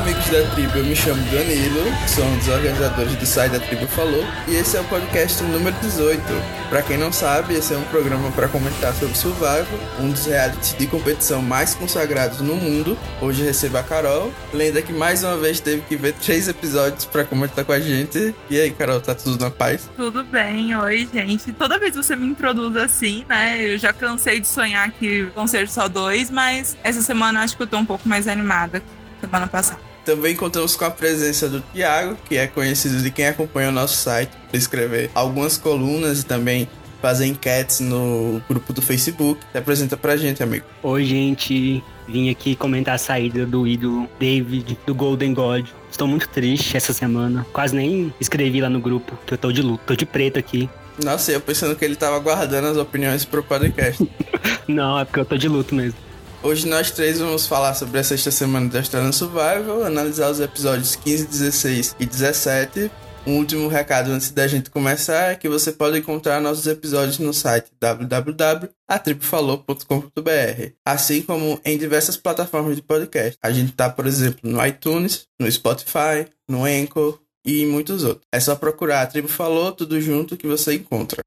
amigos da tribo, eu me chamo Danilo, sou um dos organizadores do site da Tribo Falou, e esse é o podcast número 18. Para quem não sabe, esse é um programa para comentar sobre Survival, um dos realities de competição mais consagrados no mundo. Hoje recebo a Carol, lenda que mais uma vez teve que ver três episódios para comentar com a gente. E aí, Carol, tá tudo na paz? Tudo bem, oi, gente. Toda vez que você me introduz assim, né, eu já cansei de sonhar que vão ser só dois, mas essa semana acho que eu tô um pouco mais animada semana passada. Também contamos com a presença do Tiago, que é conhecido de quem acompanha o nosso site, por escrever algumas colunas e também fazer enquetes no grupo do Facebook. Se apresenta pra gente, amigo. Oi, gente. Vim aqui comentar a saída do ídolo David, do Golden God. Estou muito triste essa semana. Quase nem escrevi lá no grupo, que eu tô de luto. Tô de preto aqui. Nossa, eu pensando que ele tava guardando as opiniões pro podcast. Não, é porque eu tô de luto mesmo. Hoje nós três vamos falar sobre a sexta semana da Australian Survival, analisar os episódios 15, 16 e 17. Um último recado antes da gente começar é que você pode encontrar nossos episódios no site www.atribufalou.com.br, assim como em diversas plataformas de podcast. A gente tá, por exemplo, no iTunes, no Spotify, no Anchor e muitos outros. É só procurar a Tribo Falou tudo junto que você encontra.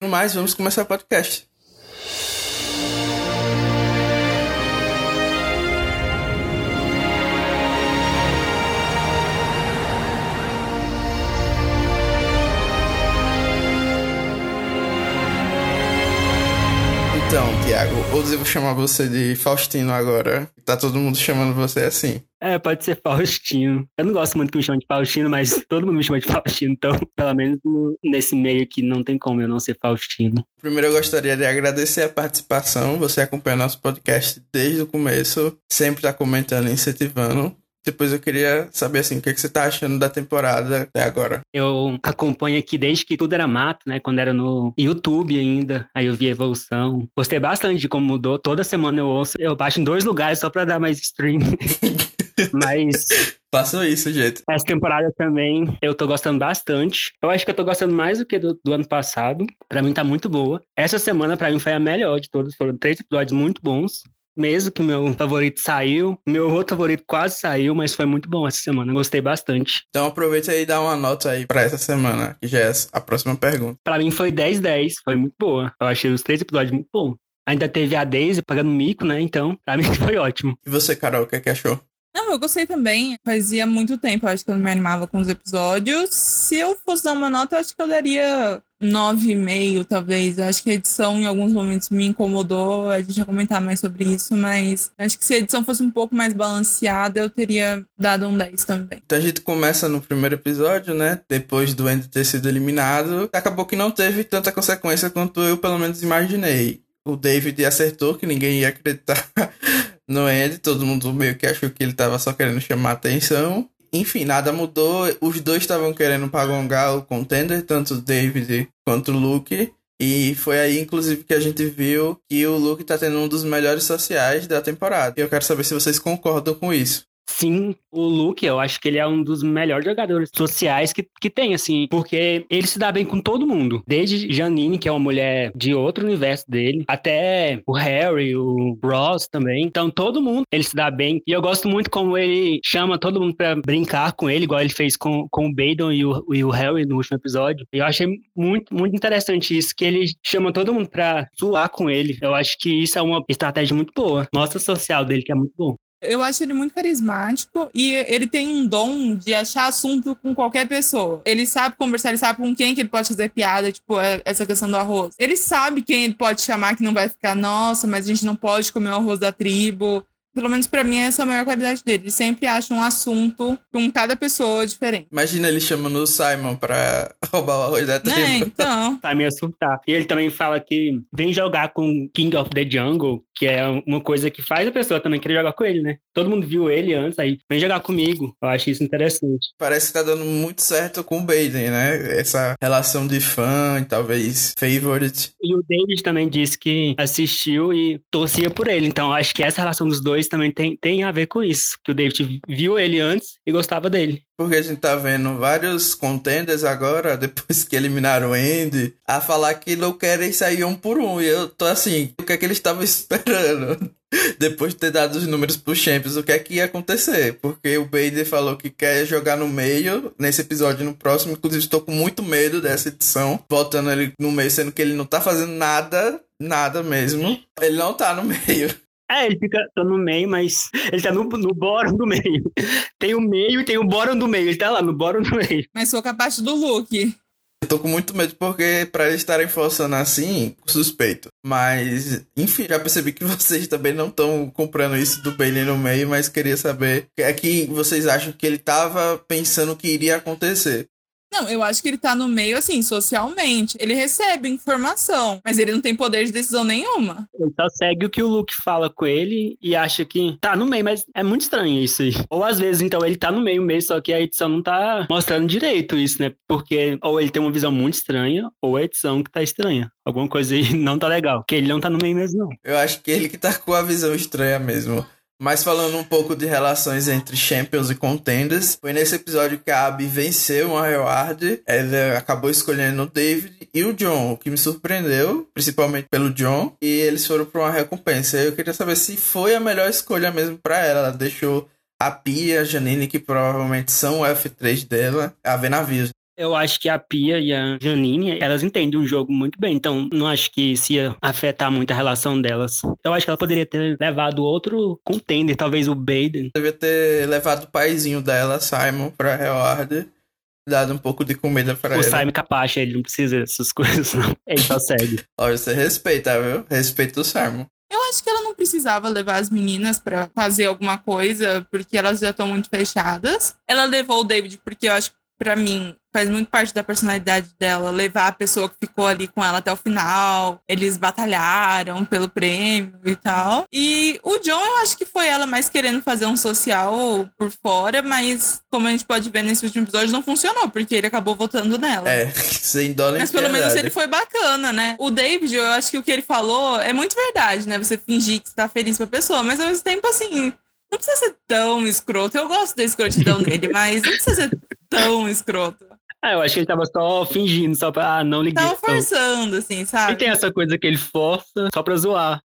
No mais, vamos começar o podcast. Tiago, ou devo chamar você de Faustino agora? Tá todo mundo chamando você assim. É, pode ser Faustino. Eu não gosto muito que me chamem de Faustino, mas todo mundo me chama de Faustino, então, pelo menos nesse meio aqui, não tem como eu não ser Faustino. Primeiro, eu gostaria de agradecer a participação. Você acompanha nosso podcast desde o começo, sempre tá comentando e incentivando. Depois eu queria saber assim, o que, é que você tá achando da temporada até agora. Eu acompanho aqui desde que tudo era mato, né? Quando era no YouTube ainda. Aí eu vi a evolução. Gostei bastante de como mudou. Toda semana eu ouço. Eu baixo em dois lugares só pra dar mais stream. Mas. Façam isso, gente. Essa temporada também eu tô gostando bastante. Eu acho que eu tô gostando mais do que do, do ano passado. Pra mim tá muito boa. Essa semana pra mim foi a melhor de todas. Foram três episódios muito bons mesmo que meu favorito saiu. Meu outro favorito quase saiu, mas foi muito bom essa semana. Gostei bastante. Então aproveita aí e dá uma nota aí pra essa semana, que já é a próxima pergunta. Pra mim foi 10-10, foi muito boa. Eu achei os três episódios muito bons. Ainda teve a Daisy pagando mico, né? Então, pra mim foi ótimo. E você, Carol, o que, é que achou? Não, eu gostei também. Fazia muito tempo, acho que eu não me animava com os episódios. Se eu fosse dar uma nota, acho que eu daria 9,5, talvez. Acho que a edição em alguns momentos me incomodou. A gente vai comentar mais sobre isso, mas acho que se a edição fosse um pouco mais balanceada, eu teria dado um 10 também. Então a gente começa no primeiro episódio, né? Depois do Andy ter sido eliminado. Acabou que não teve tanta consequência quanto eu, pelo menos, imaginei. O David acertou que ninguém ia acreditar no Andy, todo mundo meio que achou que ele tava só querendo chamar atenção. Enfim, nada mudou. Os dois estavam querendo pagongar o contender, tanto o David quanto o Luke. E foi aí, inclusive, que a gente viu que o Luke tá tendo um dos melhores sociais da temporada. E eu quero saber se vocês concordam com isso. Sim, o Luke, eu acho que ele é um dos melhores jogadores sociais que, que tem, assim, porque ele se dá bem com todo mundo. Desde Janine, que é uma mulher de outro universo dele, até o Harry, o Ross também. Então, todo mundo ele se dá bem. E eu gosto muito como ele chama todo mundo pra brincar com ele, igual ele fez com, com o Baden e o, e o Harry no último episódio. Eu achei muito, muito interessante isso, que ele chama todo mundo pra zoar com ele. Eu acho que isso é uma estratégia muito boa. Mostra o social dele, que é muito bom. Eu acho ele muito carismático e ele tem um dom de achar assunto com qualquer pessoa. Ele sabe conversar, ele sabe com quem que ele pode fazer piada, tipo, é, essa questão do arroz. Ele sabe quem ele pode chamar que não vai ficar, nossa, mas a gente não pode comer o arroz da tribo. Pelo menos para mim, essa é a maior qualidade dele. Ele sempre acha um assunto com cada pessoa diferente. Imagina ele chamando o Simon pra roubar o arroz da tribo. É, então. Tá me assustar. E ele também fala que vem jogar com King of the Jungle, que é uma coisa que faz a pessoa também querer jogar com ele, né? Todo mundo viu ele antes, aí vem jogar comigo. Eu acho isso interessante. Parece que tá dando muito certo com o Baden, né? Essa relação de fã, talvez favorite. E o David também disse que assistiu e torcia por ele. Então acho que essa relação dos dois dois também tem, tem a ver com isso. Que o David viu ele antes e gostava dele. Porque a gente tá vendo vários contenders agora, depois que eliminaram o Andy, a falar que não querem sair um por um. E eu tô assim, o que é que eles estavam esperando? Depois de ter dado os números pro Champions, o que é que ia acontecer? Porque o Bader falou que quer jogar no meio nesse episódio no próximo. Inclusive, estou com muito medo dessa edição. Voltando ele no meio, sendo que ele não tá fazendo nada, nada mesmo. Ele não tá no meio. É, ele fica tá no meio, mas ele tá no, no bórum do meio. Tem o meio e tem o bórum do meio. Ele tá lá no bórum do meio. Mas foi com a parte do Luke. Eu tô com muito medo porque pra eles estarem forçando assim, suspeito. Mas, enfim, já percebi que vocês também não estão comprando isso do Bailey no meio, mas queria saber é que vocês acham que ele tava pensando que iria acontecer. Não, eu acho que ele tá no meio, assim, socialmente. Ele recebe informação, mas ele não tem poder de decisão nenhuma. Ele só segue o que o Luke fala com ele e acha que tá no meio, mas é muito estranho isso aí. Ou às vezes, então, ele tá no meio mesmo, só que a edição não tá mostrando direito isso, né? Porque ou ele tem uma visão muito estranha, ou a edição que tá estranha. Alguma coisa aí não tá legal. Que ele não tá no meio mesmo, não. Eu acho que ele que tá com a visão estranha mesmo. Mas falando um pouco de relações entre Champions e Contenders, foi nesse episódio que a Abby venceu uma reward. Ela acabou escolhendo o David e o John, o que me surpreendeu, principalmente pelo John. E eles foram para uma recompensa. Eu queria saber se foi a melhor escolha mesmo para ela. Ela deixou a Pia e a Janine, que provavelmente são o F3 dela, a ver navios. Eu acho que a Pia e a Janine, elas entendem o jogo muito bem, então não acho que isso ia afetar muito a relação delas. Eu acho que ela poderia ter levado outro contender, talvez o Baden. Devia ter levado o paizinho dela, Simon, pra Reward dado um pouco de comida para ele. O Simon Capacha, ele não precisa dessas coisas, não. Ele só segue. Olha, você respeita, viu? Respeita o Simon. Eu acho que ela não precisava levar as meninas para fazer alguma coisa, porque elas já estão muito fechadas. Ela levou o David porque eu acho que para mim, faz muito parte da personalidade dela levar a pessoa que ficou ali com ela até o final. Eles batalharam pelo prêmio e tal. E o John, eu acho que foi ela mais querendo fazer um social por fora, mas como a gente pode ver nesse último episódio, não funcionou, porque ele acabou votando nela. É, sem dó nem Mas pelo menos ele foi bacana, né? O David, eu acho que o que ele falou é muito verdade, né? Você fingir que você tá feliz pra pessoa, mas ao mesmo tempo, assim, não precisa ser tão escroto. Eu gosto da escrotidão dele, mas não precisa ser tão escroto. Ah, eu acho que ele tava só fingindo, só pra. Ah, não liguei. Tava forçando, assim, sabe? E tem essa coisa que ele força só pra zoar.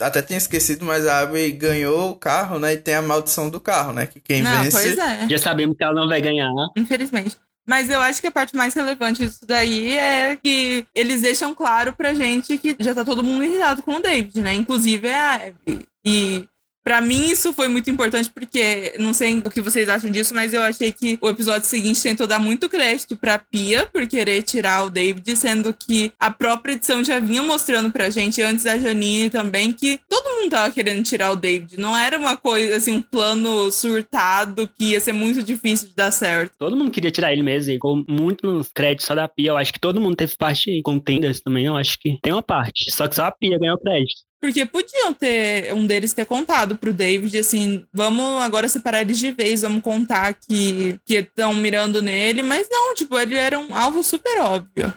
Até tinha esquecido, mas a Abby ganhou o carro, né? E tem a maldição do carro, né? Que quem não, vence. Pois é. Já sabemos que ela não vai ganhar. Infelizmente. Mas eu acho que a parte mais relevante disso daí é que eles deixam claro pra gente que já tá todo mundo irritado com o David, né? Inclusive a Abby. E Pra mim, isso foi muito importante, porque não sei o que vocês acham disso, mas eu achei que o episódio seguinte tentou dar muito crédito pra Pia por querer tirar o David, sendo que a própria edição já vinha mostrando pra gente, antes da Janine também, que todo mundo tava querendo tirar o David. Não era uma coisa, assim, um plano surtado que ia ser muito difícil de dar certo. Todo mundo queria tirar ele mesmo, e ficou muito no crédito só da Pia. Eu acho que todo mundo teve parte com Tenders também, eu acho que tem uma parte. Só que só a Pia ganhou crédito. Porque podiam ter, um deles ter contado pro David, assim, vamos agora separar eles de vez, vamos contar que estão mirando nele, mas não, tipo, ele era um alvo super óbvio.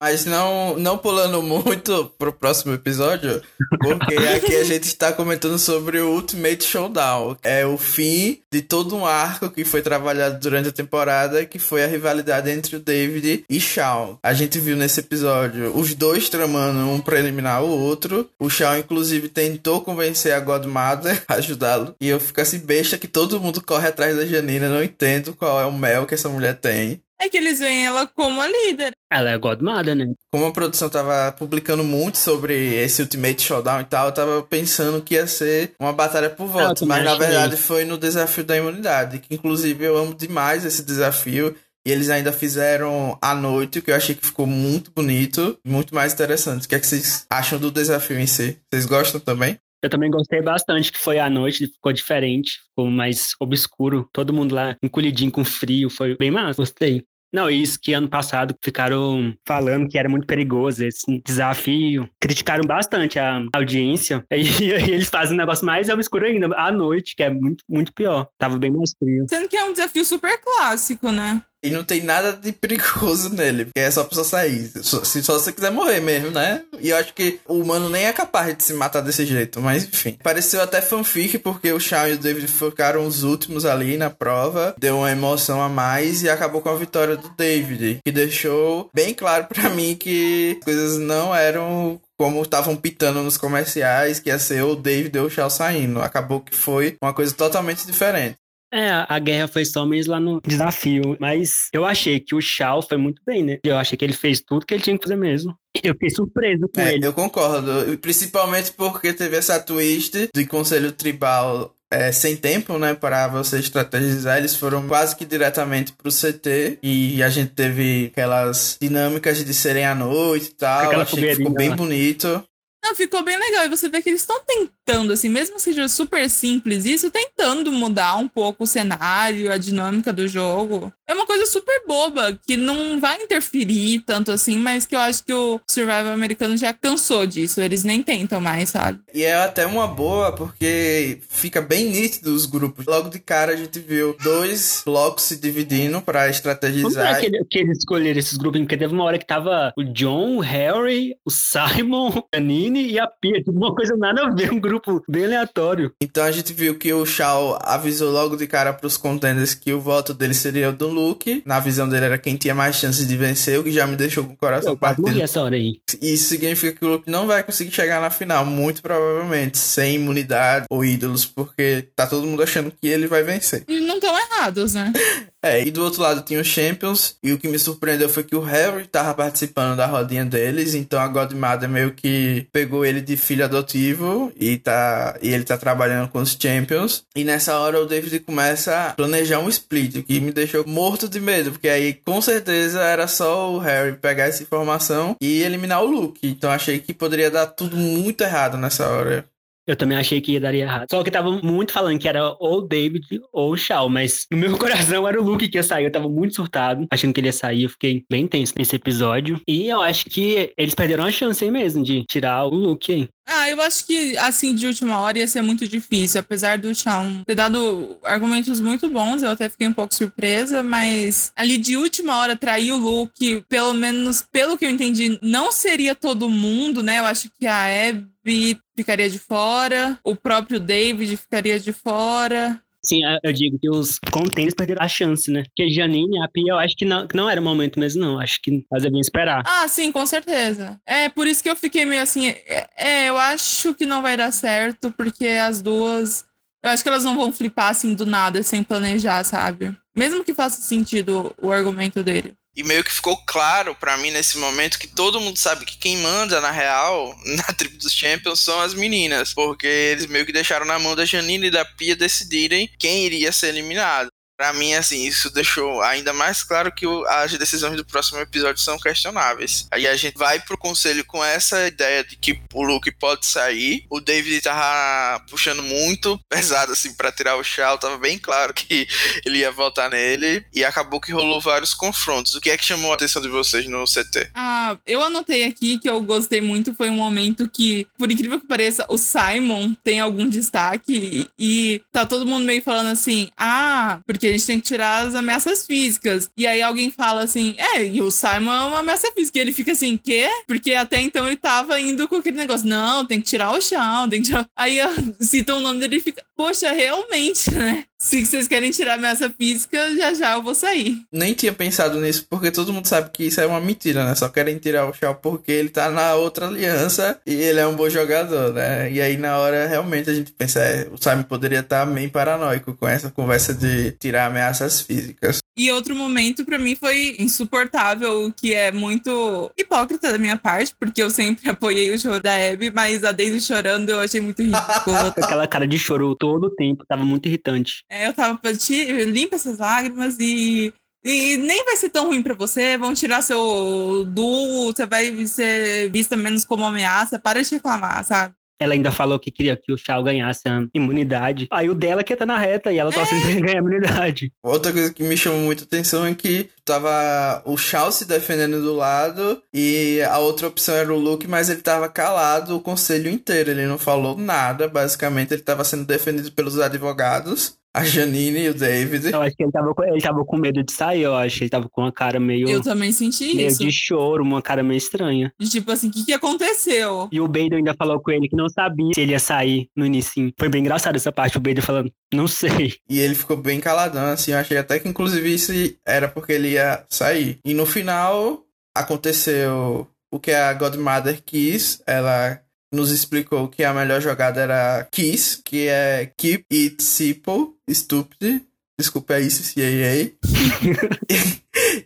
Mas não, não pulando muito pro próximo episódio, porque aqui a gente está comentando sobre o Ultimate Showdown. É o fim de todo um arco que foi trabalhado durante a temporada, que foi a rivalidade entre o David e Shawn. A gente viu nesse episódio os dois tramando um pra eliminar o outro. O Shawn, inclusive, tentou convencer a Godmother a ajudá-lo. E eu fico assim besta que todo mundo corre atrás da Janina. Não entendo qual é o mel que essa mulher tem é que eles veem ela como a líder. Ela é Godmother, né? Como a produção tava publicando muito sobre esse Ultimate Showdown e tal, eu tava pensando que ia ser uma batalha por voto. Mas na verdade foi no desafio da imunidade. Que inclusive eu amo demais esse desafio. E eles ainda fizeram à noite, o que eu achei que ficou muito bonito, muito mais interessante. O que é que vocês acham do desafio em si? Vocês gostam também? Eu também gostei bastante que foi à noite, ficou diferente, ficou mais obscuro. Todo mundo lá encolhidinho com frio, foi bem massa, gostei. Não, isso que ano passado ficaram falando que era muito perigoso esse desafio. Criticaram bastante a audiência. E, eles fazem um negócio mais obscuro ainda, à noite, que é muito, muito pior. Tava bem mais frio. Sendo que é um desafio super clássico, né? E não tem nada de perigoso nele, porque é só pra você sair. Se só você quiser morrer mesmo, né? E eu acho que o humano nem é capaz de se matar desse jeito, mas enfim. Pareceu até fanfic, porque o Shawn e o David ficaram os últimos ali na prova, deu uma emoção a mais e acabou com a vitória do David, que deixou bem claro para mim que as coisas não eram como estavam pitando nos comerciais, que ia ser o David ou o Shaw saindo. Acabou que foi uma coisa totalmente diferente. É, a guerra foi só mesmo lá no desafio, mas eu achei que o Shao foi muito bem, né? Eu achei que ele fez tudo que ele tinha que fazer mesmo. Eu fiquei surpreso com é, ele. Eu concordo, principalmente porque teve essa twist de conselho tribal é, sem tempo, né, para você estrategizar, eles foram quase que diretamente pro CT e a gente teve aquelas dinâmicas de serem à noite e tal, Aquela achei que ficou bem lá. bonito. Não, ficou bem legal. E você vê que eles estão tentando, assim, mesmo que seja super simples isso, tentando mudar um pouco o cenário, a dinâmica do jogo. É uma coisa super boba, que não vai interferir tanto assim, mas que eu acho que o Survival americano já cansou disso. Eles nem tentam mais, sabe? E é até uma boa, porque fica bem nítido os grupos. Logo de cara a gente viu dois blocos se dividindo para Como é estrategizar. que, ele- que eles escolheram esses grupos? Porque teve uma hora que tava o John, o Harry, o Simon, a Nini e a Pia. Tipo, uma coisa nada a ver, um grupo bem aleatório. Então a gente viu que o Shaw avisou logo de cara pros contenders que o voto dele seria o do Luke. Na visão dele era quem tinha mais chances de vencer, o que já me deixou com o coração Eu partido. essa hora aí. Isso significa que o Luke não vai conseguir chegar na final, muito provavelmente, sem imunidade ou ídolos, porque tá todo mundo achando que ele vai vencer. E não estão errados, né? É, e do outro lado tinha os Champions, e o que me surpreendeu foi que o Harry tava participando da rodinha deles, então a Godmother meio que pegou ele de filho adotivo e tá e ele tá trabalhando com os Champions. E nessa hora o David começa a planejar um split, o que me deixou morto de medo, porque aí com certeza era só o Harry pegar essa informação e eliminar o Luke. Então achei que poderia dar tudo muito errado nessa hora. Eu também achei que ia dar errado. Só que tava muito falando que era ou David ou Shaw, mas no meu coração era o Luke que ia sair. Eu tava muito surtado, achando que ele ia sair. Eu fiquei bem tenso nesse episódio. E eu acho que eles perderam a chance aí mesmo de tirar o Luke aí. Ah, eu acho que, assim, de última hora ia ser muito difícil. Apesar do Shawn ter dado argumentos muito bons, eu até fiquei um pouco surpresa, mas ali de última hora trair o Luke, pelo menos pelo que eu entendi, não seria todo mundo, né? Eu acho que a Abby ficaria de fora, o próprio David ficaria de fora. Sim, eu- digo que os contenders perderam a chance, né? Porque Janine e a Pia, eu acho que não, que não era o momento mesmo, não. Acho que nós devemos esperar. Ah, sim, com certeza. É por isso que eu fiquei meio assim. É, é, eu acho que não vai dar certo, porque as duas. Eu acho que elas não vão flipar assim do nada, sem planejar, sabe? Mesmo que faça sentido o argumento dele. E meio que ficou claro pra mim nesse momento que todo mundo sabe que quem manda, na real, na tribo dos Champions são as meninas. Porque eles meio que deixaram na mão da Janine e da Pia decidirem quem iria ser eliminado. Pra mim, assim, isso deixou ainda mais claro que as decisões do próximo episódio são questionáveis. Aí a gente vai pro conselho com essa ideia de que o Luke pode sair. O David tava puxando muito pesado, assim, pra tirar o Shaw. Tava bem claro que ele ia votar nele. E acabou que rolou vários confrontos. O que é que chamou a atenção de vocês no CT? Ah, eu anotei aqui que eu gostei muito. Foi um momento que, por incrível que pareça, o Simon tem algum destaque e, e tá todo mundo meio falando assim: ah, porque a gente tem que tirar as ameaças físicas. E aí alguém fala assim: é, e o Simon é uma ameaça física. E ele fica assim: quê? Porque até então ele tava indo com aquele negócio: não, tem que tirar o chão, tem que tirar. Aí citam o nome dele e fica: poxa, realmente, né? Se vocês querem tirar ameaça física, já já eu vou sair. Nem tinha pensado nisso, porque todo mundo sabe que isso é uma mentira, né? Só querem tirar o Shaw porque ele tá na outra aliança e ele é um bom jogador, né? E aí na hora realmente a gente pensa, é, o Simon poderia estar meio paranoico com essa conversa de tirar ameaças físicas. E outro momento pra mim foi insuportável, o que é muito hipócrita da minha parte, porque eu sempre apoiei o choro da Abby, mas a Daisy chorando eu achei muito ridículo. Com aquela cara de choro todo o tempo, tava muito irritante. É, eu tava pra ti, limpa essas lágrimas e. E nem vai ser tão ruim pra você, vão tirar seu duo, você vai ser vista menos como ameaça, para de reclamar, sabe? Ela ainda falou que queria que o Shao ganhasse a imunidade. Aí o dela que tá na reta e ela só sempre ganha a imunidade. Outra coisa que me chamou muita atenção é que tava o Shaw se defendendo do lado e a outra opção era o Luke, mas ele tava calado o conselho inteiro, ele não falou nada, basicamente ele tava sendo defendido pelos advogados. A Janine e o David. Eu acho que ele tava, com, ele tava com medo de sair, eu acho. Ele tava com uma cara meio. Eu também senti meio isso. de choro, uma cara meio estranha. De tipo assim, o que, que aconteceu? E o Bader ainda falou com ele que não sabia se ele ia sair no início. Foi bem engraçado essa parte, o Bader falando, não sei. E ele ficou bem caladão, assim. Eu achei até que, inclusive, isso era porque ele ia sair. E no final, aconteceu o que a Godmother quis. Ela nos explicou que a melhor jogada era Kiss, que é Keep It Simple, Stupid. Desculpa aí, CCAA.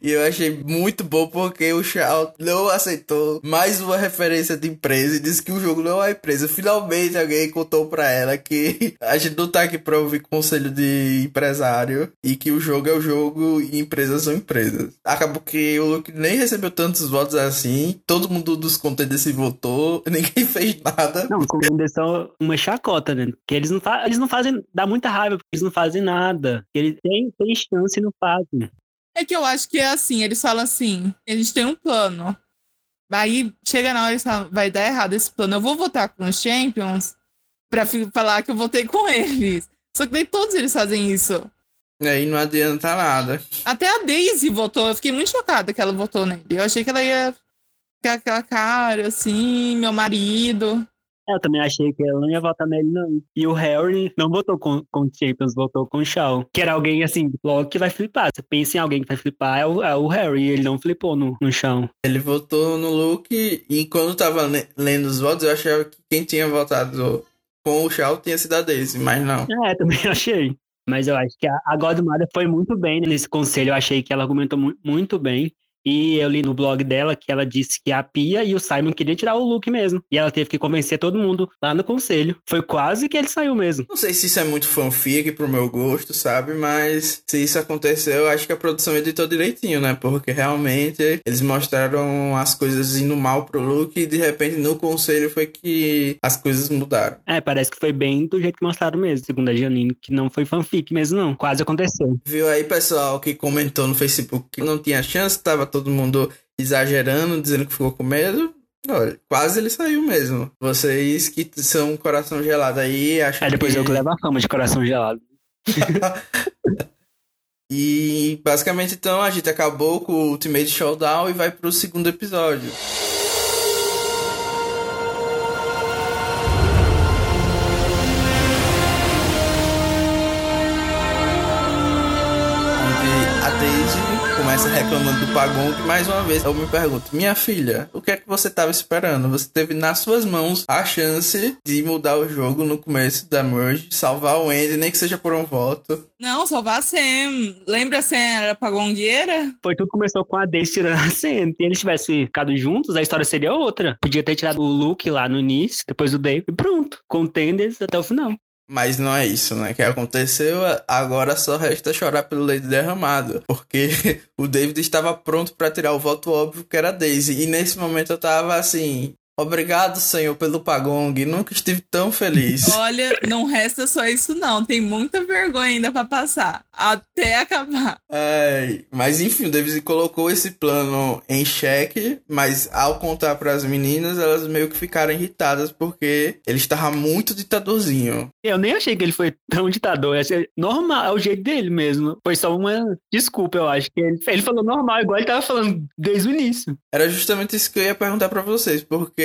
e eu achei muito bom porque o Shaw não aceitou mais uma referência de empresa e disse que o jogo não é empresa. Finalmente alguém contou pra ela que a gente não tá aqui pra ouvir conselho de empresário e que o jogo é o jogo e empresas são empresas. Acabou que o Luke nem recebeu tantos votos assim, todo mundo dos contenders votou, ninguém fez nada. Não, como eles são uma chacota, né? Que eles não, eles não fazem. Dá muita raiva, porque eles não fazem nada. Eles têm, têm chance e não fazem. É que eu acho que é assim, eles falam assim, a gente tem um plano. Aí chega na hora e falam, vai dar errado esse plano. Eu vou votar com os Champions pra falar que eu votei com eles. Só que daí todos eles fazem isso. E aí não adianta nada. Até a Daisy votou, eu fiquei muito chocada que ela votou nele. Eu achei que ela ia ficar aquela cara, assim, meu marido. Eu também achei que ela não ia votar nele, não. E o Harry não votou com, com o Champions, votou com o Shaw. Que era alguém, assim, logo que vai flipar. Você pensa em alguém que vai flipar, é o, é o Harry. Ele não flipou no, no Shaw. Ele votou no Luke e quando tava lendo os votos, eu achava que quem tinha votado com o Shaw tinha sido a Daisy, mas não. É, também achei. Mas eu acho que a, a Godmother foi muito bem nesse conselho. Eu achei que ela argumentou mu muito bem. E eu li no blog dela que ela disse que a Pia e o Simon queriam tirar o Luke mesmo. E ela teve que convencer todo mundo lá no conselho. Foi quase que ele saiu mesmo. Não sei se isso é muito fanfic pro meu gosto, sabe? Mas se isso aconteceu, eu acho que a produção editou direitinho, né? Porque realmente eles mostraram as coisas indo mal pro Luke e de repente no conselho foi que as coisas mudaram. É, parece que foi bem do jeito que mostraram mesmo, segundo a Janine, que não foi fanfic mesmo, não. Quase aconteceu. Viu aí, pessoal, que comentou no Facebook que não tinha chance, tava todo mundo exagerando, dizendo que ficou com medo. Olha, quase ele saiu mesmo. Vocês que são coração gelado aí, acham É, depois que... eu que levo a fama de coração gelado. e basicamente então a gente acabou com o Ultimate Showdown e vai pro segundo episódio. Começa reclamando do Pagong mais uma vez. Eu me pergunto, minha filha, o que é que você estava esperando? Você teve nas suas mãos a chance de mudar o jogo no começo da merge, salvar o Andy, nem que seja por um voto. Não, salvar a Sam. Lembra a Sam era pagongueira? Foi tudo começou com a Daisy tirando a Sam. Se eles tivessem ficado juntos, a história seria outra. Podia ter tirado o Luke lá no início, depois o Dave e pronto. Contenders até o final. Mas não é isso, né? Que aconteceu. Agora só resta chorar pelo leite derramado. Porque o David estava pronto para tirar o voto óbvio que era Daisy. E nesse momento eu tava assim. Obrigado, Senhor, pelo Pagong. Nunca estive tão feliz. Olha, não resta só isso, não. Tem muita vergonha ainda pra passar. Até acabar. Ai, mas enfim, o David colocou esse plano em xeque, mas ao contar para as meninas, elas meio que ficaram irritadas porque ele estava muito ditadorzinho. Eu nem achei que ele foi tão ditador. Achei normal, é o jeito dele mesmo. Foi só uma desculpa, eu acho. que Ele, ele falou normal, igual ele tava falando desde o início. Era justamente isso que eu ia perguntar para vocês, porque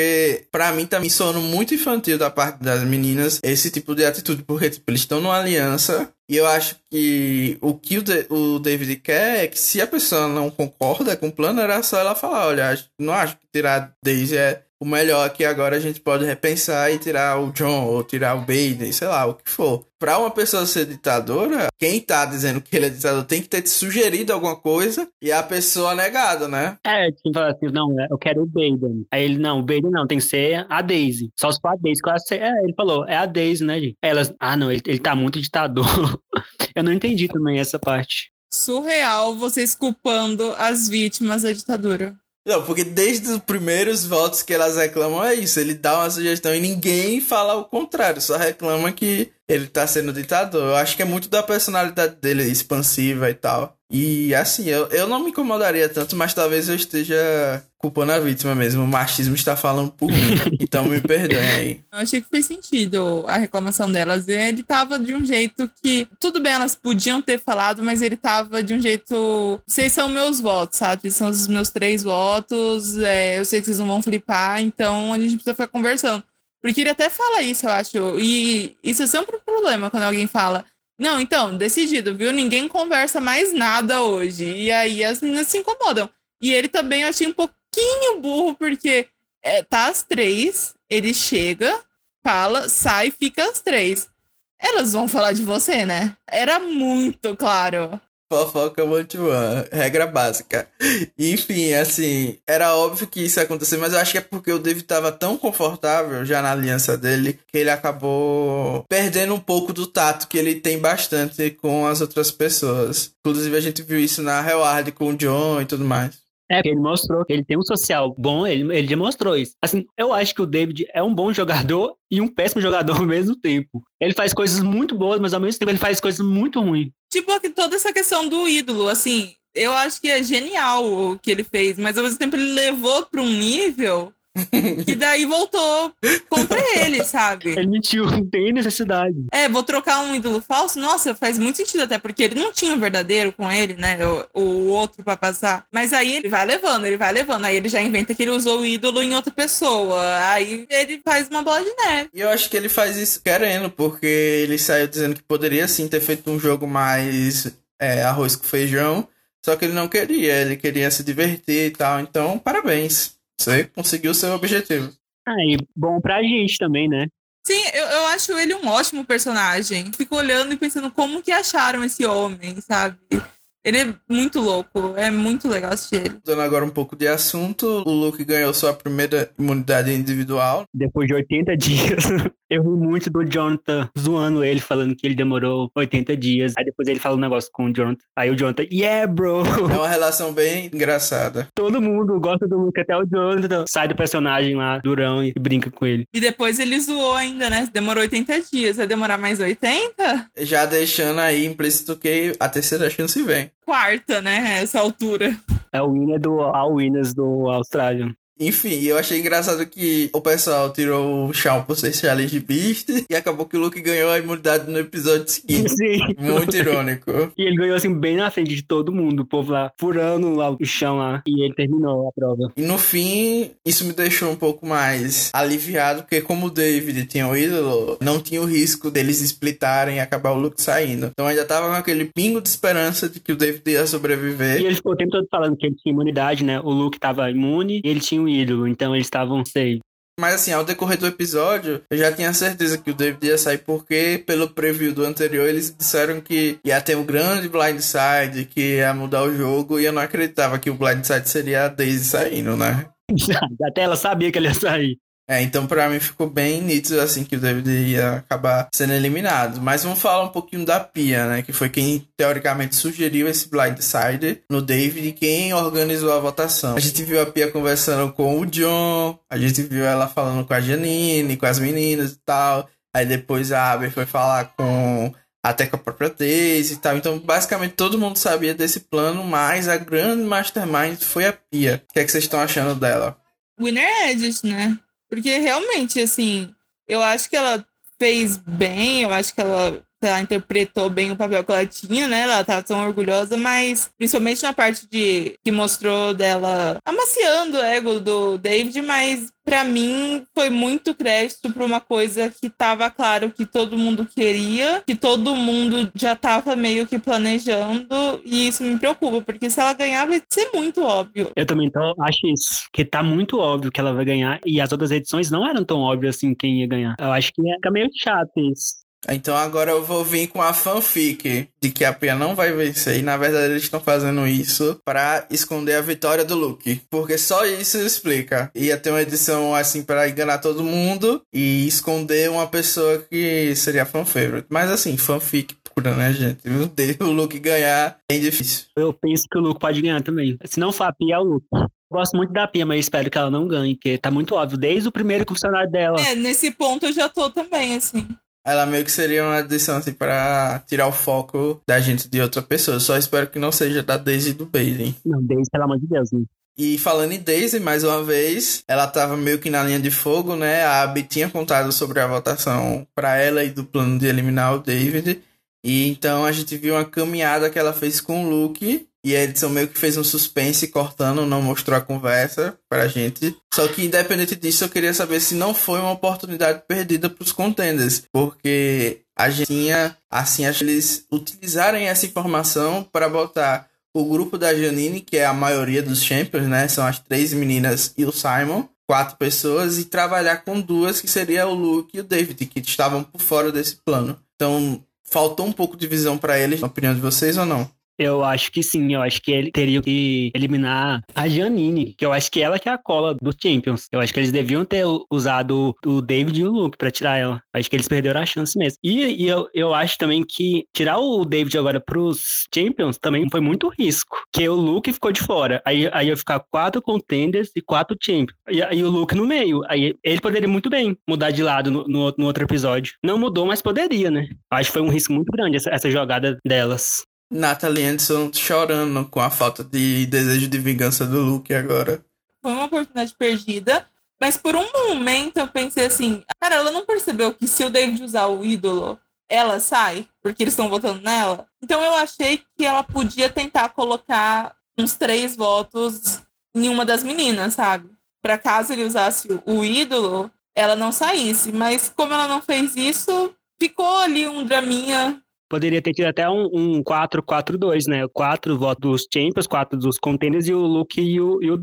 para mim tá me soando muito infantil da parte das meninas esse tipo de atitude, porque tipo, eles estão numa aliança e eu acho que o que o David quer é que se a pessoa não concorda com o plano, era só ela falar, olha, não acho que tirar Daisy é o melhor aqui agora a gente pode repensar e tirar o John ou tirar o Baden, sei lá, o que for. Pra uma pessoa ser ditadora, quem tá dizendo que ele é ditador tem que ter te sugerido alguma coisa e a pessoa negado, né? É, quem fala assim, não, eu quero o Baden. Aí ele, não, o Baden não, tem que ser a Daisy. Só se for a Daisy. É, ele falou, é a Daisy, né, gente? Elas, ah, não, ele, ele tá muito ditador. eu não entendi também essa parte. Surreal vocês culpando as vítimas da ditadura. Não, porque desde os primeiros votos que elas reclamam é isso. Ele dá uma sugestão e ninguém fala o contrário. Só reclama que ele tá sendo ditador. Eu acho que é muito da personalidade dele, expansiva e tal. E assim, eu, eu não me incomodaria tanto, mas talvez eu esteja culpando a vítima mesmo. O machismo está falando por mim. então me perdoem aí. Eu achei que fez sentido a reclamação delas. Ele tava de um jeito que. Tudo bem, elas podiam ter falado, mas ele tava de um jeito. Vocês são meus votos, sabe? São os meus três votos. É, eu sei que vocês não vão flipar, então a gente precisa ficar conversando. Porque ele até fala isso, eu acho. E isso é sempre um problema quando alguém fala. Não, então, decidido, viu? Ninguém conversa mais nada hoje. E aí as meninas se incomodam. E ele também eu achei um pouquinho burro, porque é, tá às três, ele chega, fala, sai, fica às três. Elas vão falar de você, né? Era muito claro. Fofoca one to one, regra básica. Enfim, assim, era óbvio que isso ia acontecer, mas eu acho que é porque o David tava tão confortável já na aliança dele que ele acabou perdendo um pouco do tato que ele tem bastante com as outras pessoas. Inclusive, a gente viu isso na Hellard com o John e tudo mais. É, porque ele mostrou que ele tem um social bom, ele, ele demonstrou isso. Assim, eu acho que o David é um bom jogador e um péssimo jogador ao mesmo tempo. Ele faz coisas muito boas, mas ao mesmo tempo ele faz coisas muito ruins. Tipo, toda essa questão do ídolo, assim, eu acho que é genial o que ele fez, mas ao mesmo tempo ele levou para um nível e daí voltou contra ele, sabe? Ele mentiu, não tem necessidade. É, vou trocar um ídolo falso. Nossa, faz muito sentido até, porque ele não tinha o um verdadeiro com ele, né? O, o outro pra passar. Mas aí ele vai levando, ele vai levando. Aí ele já inventa que ele usou o ídolo em outra pessoa. Aí ele faz uma bola de neve. E eu acho que ele faz isso querendo, porque ele saiu dizendo que poderia sim ter feito um jogo mais é, arroz com feijão. Só que ele não queria, ele queria se divertir e tal. Então, parabéns. Você conseguiu seu objetivo. Ah, e bom pra gente também, né? Sim, eu, eu acho ele um ótimo personagem. Fico olhando e pensando como que acharam esse homem, sabe? Ele é muito louco, é muito legal assistir ele. Dando agora um pouco de assunto, o Luke ganhou sua primeira imunidade individual. Depois de 80 dias. Eu ri muito do Jonathan zoando ele, falando que ele demorou 80 dias. Aí depois ele fala um negócio com o Jonathan. Aí o Jonathan, yeah, bro! É uma relação bem engraçada. Todo mundo gosta do Luke, até o Jonathan sai do personagem lá, durão, e brinca com ele. E depois ele zoou ainda, né? Demorou 80 dias. Vai demorar mais 80? Já deixando aí implícito que a terceira chance vem. Quarta, né? Essa altura. É o winner do All Winners do Australian. Enfim, eu achei engraçado que o pessoal tirou o Shawn por ser Beast e acabou que o Luke ganhou a imunidade no episódio seguinte. Sim. Muito irônico. E ele ganhou assim bem na frente de todo mundo, o povo lá furando lá o chão lá. E ele terminou a prova. E no fim, isso me deixou um pouco mais aliviado, porque como o David tinha o ídolo, não tinha o risco deles splitarem e acabar o Luke saindo. Então ainda tava com aquele pingo de esperança de que o David ia sobreviver. E ele ficou o tempo todo falando que ele tinha imunidade, né? O Luke tava imune e ele tinha um ídolo, então eles estavam safe. Mas assim, ao decorrer do episódio, eu já tinha certeza que o David ia sair, porque pelo preview do anterior eles disseram que ia ter um grande blindside, que ia mudar o jogo, e eu não acreditava que o blindside seria a Daisy saindo, né? Até ela sabia que ele ia sair. É, então pra mim ficou bem nítido assim que o David ia acabar sendo eliminado. Mas vamos falar um pouquinho da Pia, né? Que foi quem teoricamente sugeriu esse blindside no David e quem organizou a votação. A gente viu a Pia conversando com o John, a gente viu ela falando com a Janine, com as meninas e tal. Aí depois a Abby foi falar com até com a própria Daisy e tal. Então, basicamente, todo mundo sabia desse plano, mas a grande mastermind foi a Pia. O que é que vocês estão achando dela? Winner Edit, né? Porque realmente, assim, eu acho que ela fez bem, eu acho que ela, ela interpretou bem o papel que ela tinha, né? Ela tava tão orgulhosa, mas principalmente na parte de que mostrou dela amaciando o ego do David, mas para mim foi muito crédito para uma coisa que tava claro que todo mundo queria, que todo mundo já tava meio que planejando, e isso me preocupa, porque se ela ganhar vai ser muito óbvio. Eu também tô, acho isso, que tá muito óbvio que ela vai ganhar, e as outras edições não eram tão óbvias assim quem ia ganhar. Eu acho que fica meio chato isso. Então agora eu vou vir com a fanfic de que a Pia não vai vencer. E na verdade eles estão fazendo isso para esconder a vitória do Luke. Porque só isso explica. Ia ter uma edição assim para enganar todo mundo e esconder uma pessoa que seria fan favorite. Mas assim, fanfic pura, né, gente? Meu Deus, o Luke ganhar é difícil. Eu penso que o Luke pode ganhar também. Se não for a Pia, é o Luke. Gosto muito da Pia, mas espero que ela não ganhe, porque tá muito óbvio, desde o primeiro funcionário dela. É, nesse ponto eu já tô também, assim. Ela meio que seria uma adição assim pra tirar o foco da gente de outra pessoa. Só espero que não seja da Daisy e do Bailey. Não, Daisy, pelo amor de Deus, né? E falando em Daisy, mais uma vez, ela tava meio que na linha de fogo, né? A Abby tinha contado sobre a votação para ela e do plano de eliminar o David. E então a gente viu uma caminhada que ela fez com o Luke. E a edição meio que fez um suspense cortando, não mostrou a conversa pra gente. Só que independente disso, eu queria saber se não foi uma oportunidade perdida pros contenders. Porque a gente tinha, assim, eles utilizarem essa informação para botar o grupo da Janine, que é a maioria dos champions, né? São as três meninas e o Simon. Quatro pessoas, e trabalhar com duas, que seria o Luke e o David, que estavam por fora desse plano. Então, faltou um pouco de visão para eles, na opinião de vocês ou não? Eu acho que sim, eu acho que ele teria que eliminar a Janine, que eu acho que ela que é a cola dos Champions. Eu acho que eles deviam ter usado o David e o Luke pra tirar ela. Acho que eles perderam a chance mesmo. E, e eu, eu acho também que tirar o David agora pros Champions também foi muito risco, que o Luke ficou de fora. Aí, aí ia ficar quatro contenders e quatro Champions. E, aí o Luke no meio. Aí ele poderia muito bem mudar de lado no, no, no outro episódio. Não mudou, mas poderia, né? Acho que foi um risco muito grande essa, essa jogada delas. Natalie Anderson chorando com a falta de desejo de vingança do Luke agora. Foi uma oportunidade perdida, mas por um momento eu pensei assim, cara, ela não percebeu que se o David usar o ídolo, ela sai, porque eles estão votando nela. Então eu achei que ela podia tentar colocar uns três votos em uma das meninas, sabe? Para caso ele usasse o ídolo, ela não saísse. Mas como ela não fez isso, ficou ali um draminha Poderia ter tido até um, 4-4-2, né? Quatro votos dos Champions, quatro dos Contenders e o Luke e o, e o.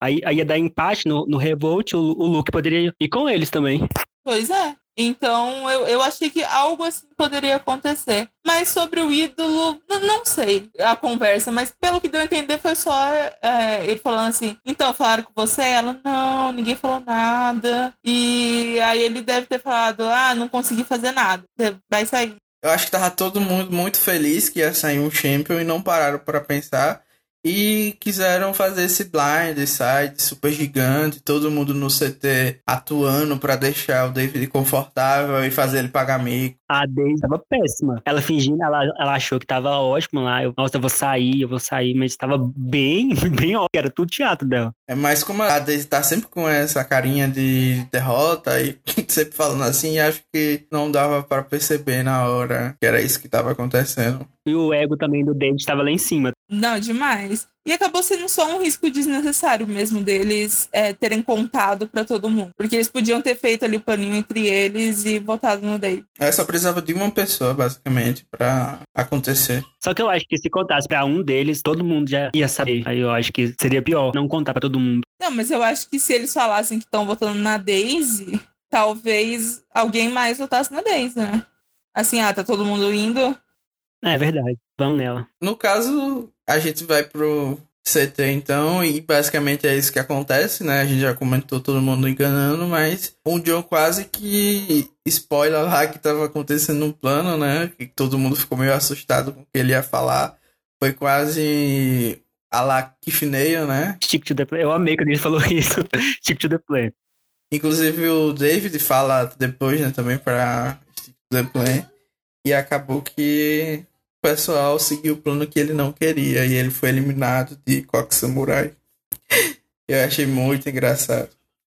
Aí, aí ia dar empate no, no Revolt, o, o Luke poderia ir com eles também. Pois é. Então eu, eu achei que algo assim poderia acontecer. Mas sobre o ídolo, não sei a conversa, mas pelo que deu a entender foi só é, ele falando assim, então falaram com você? Ela, não, ninguém falou nada. E aí ele deve ter falado, ah, não consegui fazer nada. Vai sair. Eu acho que tava todo mundo muito feliz que ia sair um Champion e não pararam para pensar. E quiseram fazer esse blind side super gigante, todo mundo no CT atuando para deixar o David confortável e fazer ele pagar mico. A Daisy tava péssima. Ela fingindo, ela, ela achou que tava ótimo lá. Eu, Nossa, eu vou sair, eu vou sair, mas tava bem, bem ótimo. Era tudo teatro dela. É mais como a Daisy tá sempre com essa carinha de derrota e sempre falando assim, acho que não dava para perceber na hora que era isso que tava acontecendo. E o ego também do David estava lá em cima. Não, demais. E acabou sendo só um risco desnecessário mesmo deles é, terem contado para todo mundo. Porque eles podiam ter feito ali o paninho entre eles e votado no David. É, só precisava de uma pessoa, basicamente, para acontecer. Só que eu acho que se contasse para um deles, todo mundo já ia saber. Aí eu acho que seria pior não contar para todo mundo. Não, mas eu acho que se eles falassem que estão votando na Daisy, talvez alguém mais votasse na Daisy, né? Assim, ah, tá todo mundo indo, é verdade. Vamos nela. No caso, a gente vai pro CT então, e basicamente é isso que acontece, né? A gente já comentou todo mundo enganando, mas o John quase que spoiler lá que tava acontecendo no plano, né? Que todo mundo ficou meio assustado com o que ele ia falar. Foi quase a la Kifneio, né? Stick to the play. Eu amei quando ele falou isso. Stick to the play. Inclusive o David fala depois, né, também pra Stick to the play. E acabou que pessoal seguiu o plano que ele não queria e ele foi eliminado de Coque Samurai. Eu achei muito engraçado.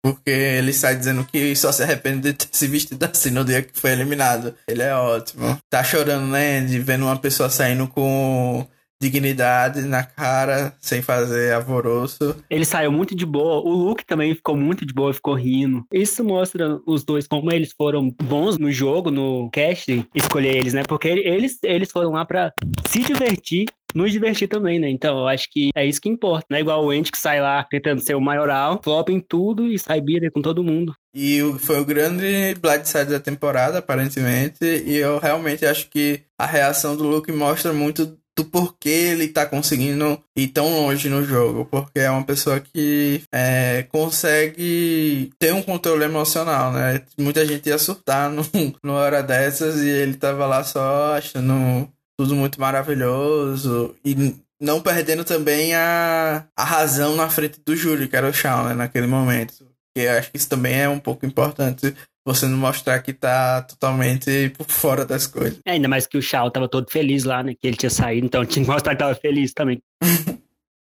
Porque ele sai dizendo que só se arrepende de ter se vestido assim no dia que foi eliminado. Ele é ótimo. Tá chorando, né? De vendo uma pessoa saindo com dignidade na cara, sem fazer alvoroço. Ele saiu muito de boa. O Luke também ficou muito de boa, ficou rindo. Isso mostra os dois como eles foram bons no jogo, no casting, escolher eles, né? Porque eles, eles foram lá para se divertir nos divertir também, né? Então, eu acho que é isso que importa. Não é igual o Andy que sai lá tentando ser o maioral, flop em tudo e sai bira com todo mundo. E foi o grande blindside da temporada, aparentemente. E eu realmente acho que a reação do Luke mostra muito do porquê ele tá conseguindo ir tão longe no jogo. Porque é uma pessoa que é, consegue ter um controle emocional, né? Muita gente ia surtar no, numa hora dessas e ele tava lá só achando tudo muito maravilhoso e não perdendo também a, a razão na frente do júri, que era o Shawn, né, naquele momento. Que acho que isso também é um pouco importante você não mostrar que tá totalmente por fora das coisas. É, ainda mais que o Shao tava todo feliz lá, né? Que ele tinha saído, então tinha que mostrar que tava feliz também.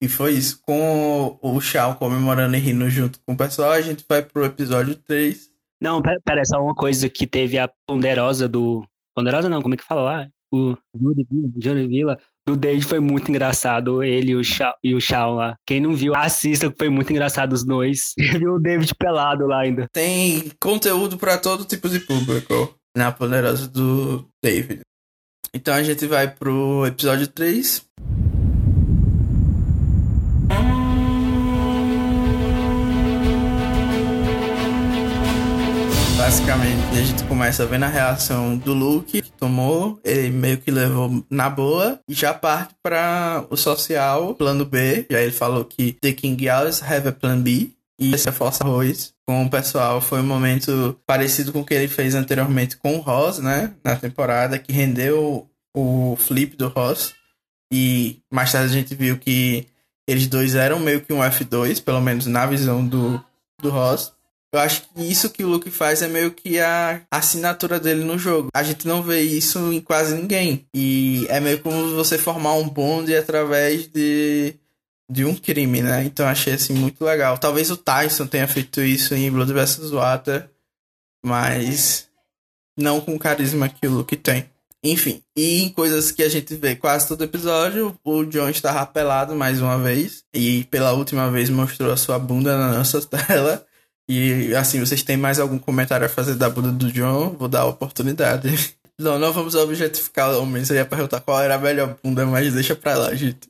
e foi isso. Com o Shao comemorando e rindo junto com o pessoal, a gente vai pro episódio 3. Não, pera, pera só uma coisa que teve a ponderosa do. Ponderosa não, como é que fala lá? O Johnny Villa do Dave foi muito engraçado, ele e o, Shao, e o Shao lá. Quem não viu, assista, foi muito engraçado os dois. viu o David pelado lá ainda. Tem conteúdo para todo tipo de público na Poderosa do David. Então a gente vai pro episódio 3. Basicamente, a gente começa vendo a reação do Luke, que tomou, ele meio que levou na boa, e já parte para o social, plano B. Já ele falou que The King always have a plan B, e esse é Força Arroz com o pessoal foi um momento parecido com o que ele fez anteriormente com o Ross, né? Na temporada, que rendeu o flip do Ross. E mais tarde a gente viu que eles dois eram meio que um F2, pelo menos na visão do, do Ross. Eu acho que isso que o Luke faz é meio que a assinatura dele no jogo. A gente não vê isso em quase ninguém. E é meio como você formar um bonde através de, de um crime, né? Então achei assim muito legal. Talvez o Tyson tenha feito isso em Blood vs. Water, mas não com o carisma que o Luke tem. Enfim, e em coisas que a gente vê quase todo episódio, o John está rapelado mais uma vez. E pela última vez mostrou a sua bunda na nossa tela. E assim, vocês têm mais algum comentário a fazer da bunda do John? Vou dar a oportunidade. Não, não vamos objetificar homens. Eu ia perguntar qual era a melhor bunda, mas deixa pra lá, gente.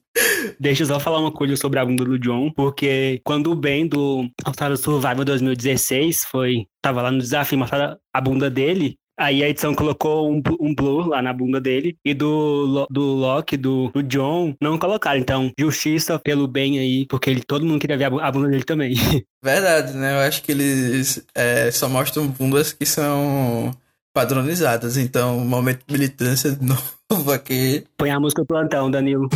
Deixa eu só falar uma coisa sobre a bunda do John, porque quando o Ben do Australia Survival 2016 foi. tava lá no desafio mostrar a bunda dele, Aí a edição colocou um, um blur lá na bunda dele. E do, do Loki, do, do John, não colocaram. Então, justiça pelo bem aí, porque ele, todo mundo queria ver a, bunda dele também. Verdade, né? Eu acho que eles é, só mostram bundas que são padronizadas. Então, momento de militância de novo aqui. Põe a música plantão, Danilo.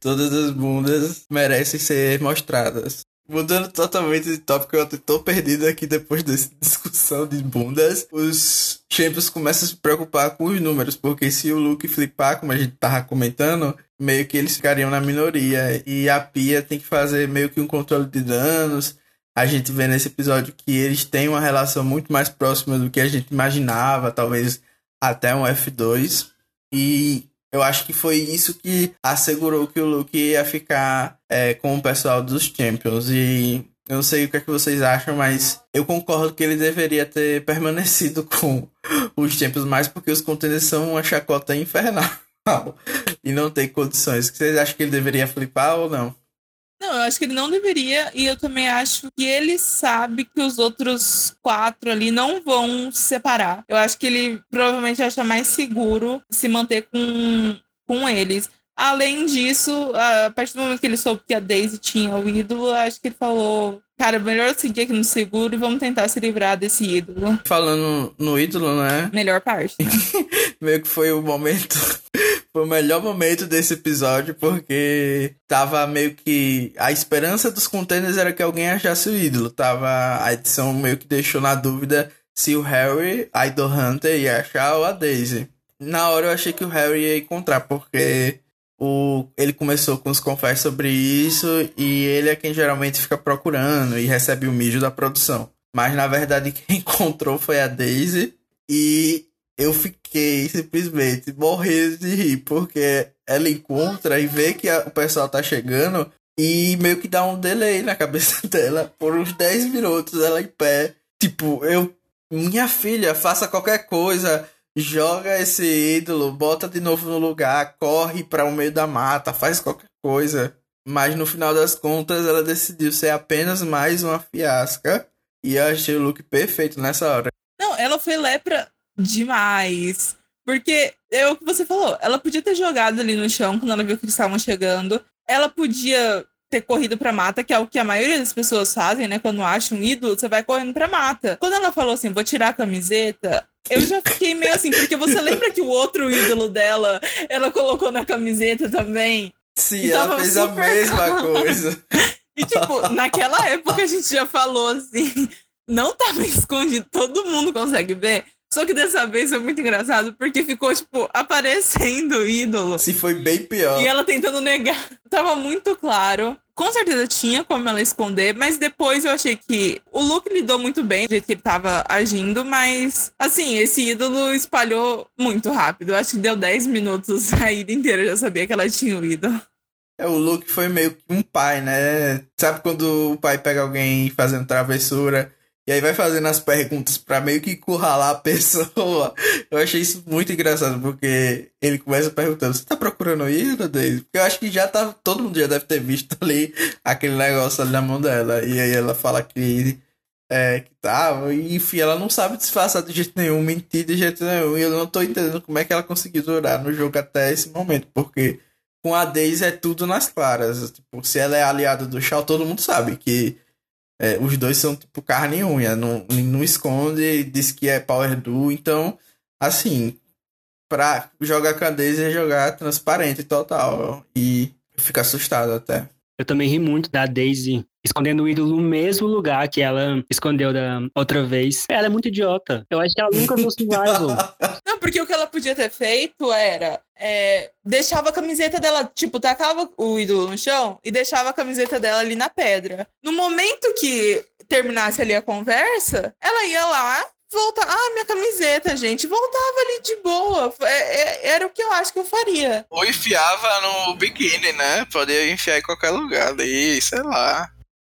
Todas as bundas merecem ser mostradas. Mudando totalmente de tópico, eu tô perdido aqui depois dessa discussão de bundas. Os Champions começam a se preocupar com os números, porque se o Luke flipar, como a gente tava comentando, meio que eles ficariam na minoria. E a Pia tem que fazer meio que um controle de danos. A gente vê nesse episódio que eles têm uma relação muito mais próxima do que a gente imaginava, talvez até um F2. E eu acho que foi isso que assegurou que o Luke ia ficar é, com o pessoal dos Champions. E eu não sei o que é que vocês acham, mas eu concordo que ele deveria ter permanecido com os Champions mais porque os contenders são uma chacota infernal. e não tem condições. Vocês acham que ele deveria flipar ou não? Não, eu acho que ele não deveria, e eu também acho que ele sabe que os outros quatro ali não vão se separar. Eu acho que ele provavelmente acha mais seguro se manter com, com eles. Além disso, a partir do momento que ele soube que a Daisy tinha o ídolo, acho que ele falou: Cara, melhor seguir aqui no seguro e vamos tentar se livrar desse ídolo. Falando no ídolo, né? Melhor parte. Né? Meio que foi o momento. foi o melhor momento desse episódio, porque tava meio que. A esperança dos contenders era que alguém achasse o ídolo. Tava. A edição meio que deixou na dúvida se o Harry, a Idol Hunter, ia achar ou a Daisy. Na hora eu achei que o Harry ia encontrar, porque o, ele começou com os confessos sobre isso e ele é quem geralmente fica procurando e recebe o mijo da produção. Mas na verdade quem encontrou foi a Daisy e eu fiquei simplesmente morrendo de rir porque ela encontra e vê que a, o pessoal tá chegando e meio que dá um delay na cabeça dela por uns 10 minutos ela em pé. Tipo, eu minha filha, faça qualquer coisa joga esse ídolo, bota de novo no lugar, corre para o meio da mata, faz qualquer coisa. Mas no final das contas, ela decidiu ser apenas mais uma fiasca. E eu achei o look perfeito nessa hora. Não, ela foi lepra demais. Porque é o que você falou. Ela podia ter jogado ali no chão quando ela viu que eles estavam chegando. Ela podia ter corrido pra mata, que é o que a maioria das pessoas fazem, né? Quando acha um ídolo, você vai correndo pra mata. Quando ela falou assim, vou tirar a camiseta, eu já fiquei meio assim, porque você lembra que o outro ídolo dela, ela colocou na camiseta também? Sim, ela fez a mesma coisa. E, tipo, naquela época a gente já falou assim. não tava escondido, todo mundo consegue ver. Só que dessa vez foi muito engraçado, porque ficou, tipo, aparecendo o ídolo. Se foi bem pior. E ela tentando negar. Tava muito claro. Com certeza tinha como ela esconder, mas depois eu achei que o Luke lidou muito bem do jeito que ele tava agindo, mas assim, esse ídolo espalhou muito rápido. Eu acho que deu 10 minutos a ida inteira, eu já sabia que ela tinha o ídolo. É, o Luke foi meio que um pai, né? Sabe quando o pai pega alguém fazendo travessura e aí vai fazendo as perguntas pra meio que encurralar a pessoa. Eu achei isso muito engraçado, porque ele começa perguntando: Você tá procurando ídolo, Daisy? Porque eu acho que já tá. Todo mundo já deve ter visto ali aquele negócio ali na mão dela. E aí ela fala que. É, que tava, e enfim, ela não sabe disfarçar de jeito nenhum, mentir de jeito nenhum, e eu não tô entendendo como é que ela conseguiu durar no jogo até esse momento, porque com a Daisy é tudo nas claras. Tipo, se ela é aliada do Shao, todo mundo sabe que é, os dois são tipo carne e unha. Não, não esconde, diz que é Power Duo. Então, assim, pra jogar com a Daisy é jogar transparente total. E fica assustado até. Eu também ri muito da Daisy escondendo o ídolo no mesmo lugar que ela escondeu da outra vez. Ela é muito idiota. Eu acho que ela nunca viu survival. Não, porque o que ela podia ter feito era é, deixava a camiseta dela, tipo, tacava o ídolo no chão e deixava a camiseta dela ali na pedra. No momento que terminasse ali a conversa, ela ia lá, voltar. Ah, minha camiseta, gente. Voltava ali de boa. É, é, era o que eu acho que eu faria. Ou enfiava no biquíni, né? Poderia enfiar em qualquer lugar ali, sei lá.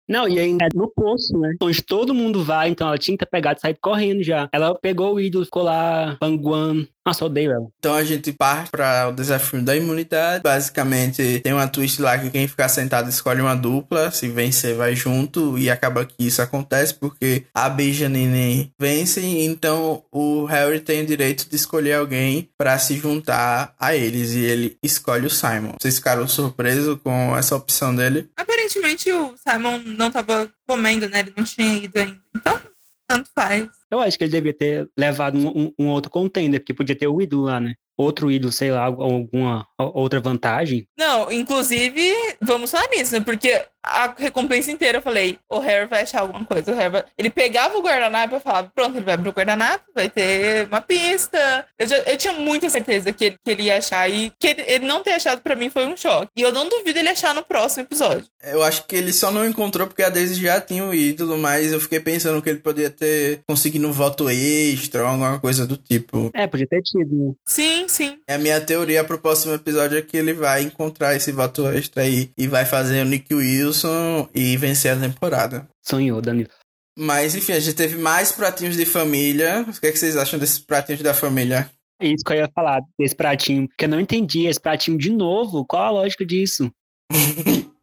Não, e ainda é no poço, né? Onde todo mundo vai, então ela tinha que ter pegado e saído correndo já. Ela pegou o ídolo, ficou lá, panguando. Nossa, odeio ela. Então a gente parte para o desafio da imunidade. Basicamente, tem uma twist lá que quem ficar sentado escolhe uma dupla. Se vencer, vai junto. E acaba que isso acontece porque a B e vencem. Então o Harry tem o direito de escolher alguém para se juntar a eles. E ele escolhe o Simon. Vocês ficaram surpresos com essa opção dele? Aparentemente o Simon não tava comendo, né? Ele não tinha ido ainda. Então, tanto faz. Eu acho que ele devia ter levado um, um, um outro contender, porque podia ter o ídolo lá, né? Outro ídolo, sei lá, alguma outra vantagem. Não, inclusive, vamos falar nisso, né? Porque a recompensa inteira eu falei, o Harry vai achar alguma coisa. O Harry vai... Ele pegava o guardanapo e falava, pronto, ele vai abrir o guardanapo, vai ter uma pista. Eu, já, eu tinha muita certeza que ele, que ele ia achar. E que ele, ele não ter achado pra mim foi um choque. E eu não duvido ele achar no próximo episódio. Eu acho que ele só não encontrou porque a Daisy já tinha o ídolo, mas eu fiquei pensando que ele poderia ter conseguido um voto extra ou alguma coisa do tipo. É, podia ter tido. né? Sim, sim. A minha teoria pro próximo episódio é que ele vai encontrar esse voto extra aí e vai fazer o Nick Wilson e vencer a temporada. Sonhou, Danilo. Mas enfim, a gente teve mais pratinhos de família. O que, é que vocês acham desses pratinhos da família? É Isso que eu ia falar desse pratinho, porque eu não entendi esse pratinho de novo. Qual a lógica disso?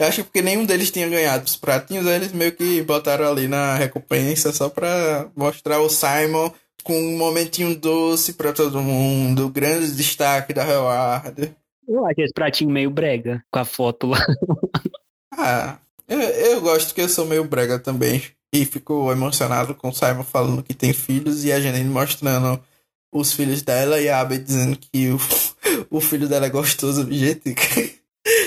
Eu acho que porque nenhum deles tinha ganhado os pratinhos, aí eles meio que botaram ali na recompensa só pra mostrar o Simon com um momentinho doce pra todo mundo, grande destaque da Howard. Eu acho esse pratinho meio brega, com a foto lá. Ah, eu, eu gosto que eu sou meio brega também. E fico emocionado com o Simon falando que tem filhos e a Janine mostrando os filhos dela e a Abby dizendo que o, o filho dela é gostoso que...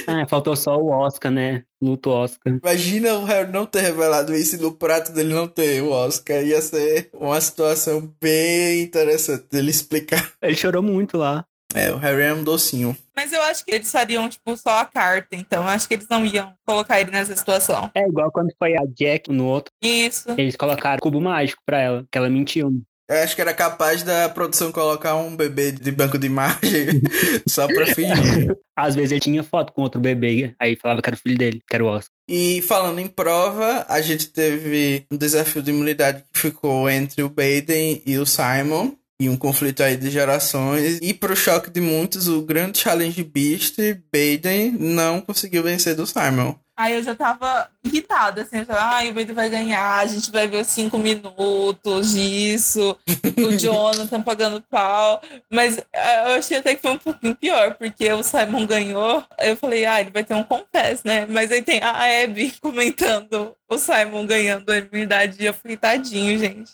Ah, faltou só o Oscar, né? Luto Oscar. Imagina o Harry não ter revelado isso e no prato dele não ter o Oscar. Ia ser uma situação bem interessante dele explicar. Ele chorou muito lá. É, o Harry é um docinho. Mas eu acho que eles fariam, tipo, só a carta. Então, eu acho que eles não iam colocar ele nessa situação. É igual quando foi a Jack no outro. Isso. Eles colocaram cubo mágico pra ela, que ela mentiu. Eu acho que era capaz da produção colocar um bebê de banco de imagem só pra fingir. Às vezes ele tinha foto com outro bebê, aí falava que era o filho dele, que era o Oscar. E falando em prova, a gente teve um desafio de imunidade que ficou entre o Baden e o Simon. E um conflito aí de gerações. E pro choque de muitos, o grande challenge Beast, Baden, não conseguiu vencer do Simon. Aí eu já tava irritada, assim, eu tava, ai, o Beto vai ganhar, a gente vai ver cinco minutos disso, o Jonathan pagando pau. Mas eh, eu achei até que foi um pouquinho pior, porque o Simon ganhou, eu falei, ah, ele vai ter um confess, né? Mas aí tem a Abby comentando o Simon ganhando a imunidade e eu tadinho, gente.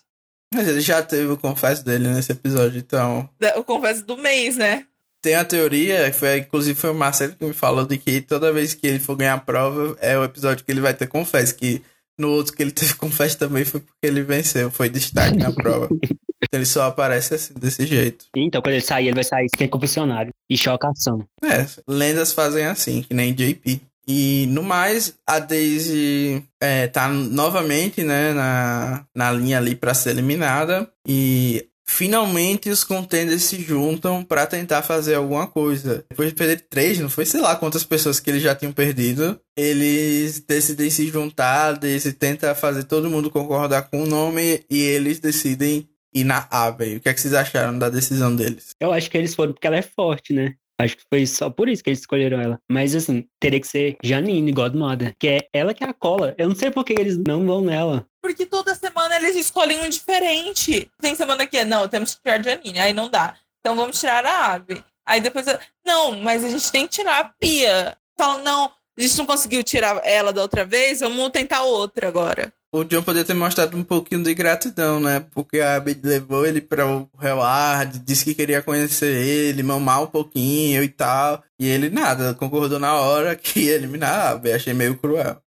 Mas ele já teve o confesso dele nesse episódio, então. O confesso do mês, né? Tem a teoria, foi, inclusive foi o Marcelo que me falou, de que toda vez que ele for ganhar a prova, é o episódio que ele vai ter confesso, que No outro que ele teve com festa também foi porque ele venceu, foi destaque na prova. Então ele só aparece assim, desse jeito. Então, quando ele sair, ele vai sair sem confessionário e chocação. É, lendas fazem assim, que nem JP. E no mais, a Daisy é, tá novamente né, na, na linha ali para ser eliminada. E finalmente os contenders se juntam para tentar fazer alguma coisa. Depois de perder três, não foi sei lá quantas pessoas que eles já tinham perdido. Eles decidem se juntar, Daisy tenta fazer todo mundo concordar com o nome e eles decidem ir na Abbey. O que, é que vocês acharam da decisão deles? Eu acho que eles foram porque ela é forte, né? Acho que foi só por isso que eles escolheram ela. Mas assim, teria que ser Janine, Godmother. Que é ela que é a cola. Eu não sei por que eles não vão nela. Porque toda semana eles escolhem um diferente. Tem semana que é, não, temos que tirar Janine. Aí não dá. Então vamos tirar a Ave. Aí depois, não, mas a gente tem que tirar a Pia. Então, não, a gente não conseguiu tirar ela da outra vez, vamos tentar outra agora. O John poderia ter mostrado um pouquinho de gratidão, né? Porque a Abby levou ele para o Hellard, disse que queria conhecer ele, mamar um pouquinho e tal. E ele nada, concordou na hora que ia eliminar a Abby. Achei meio cruel.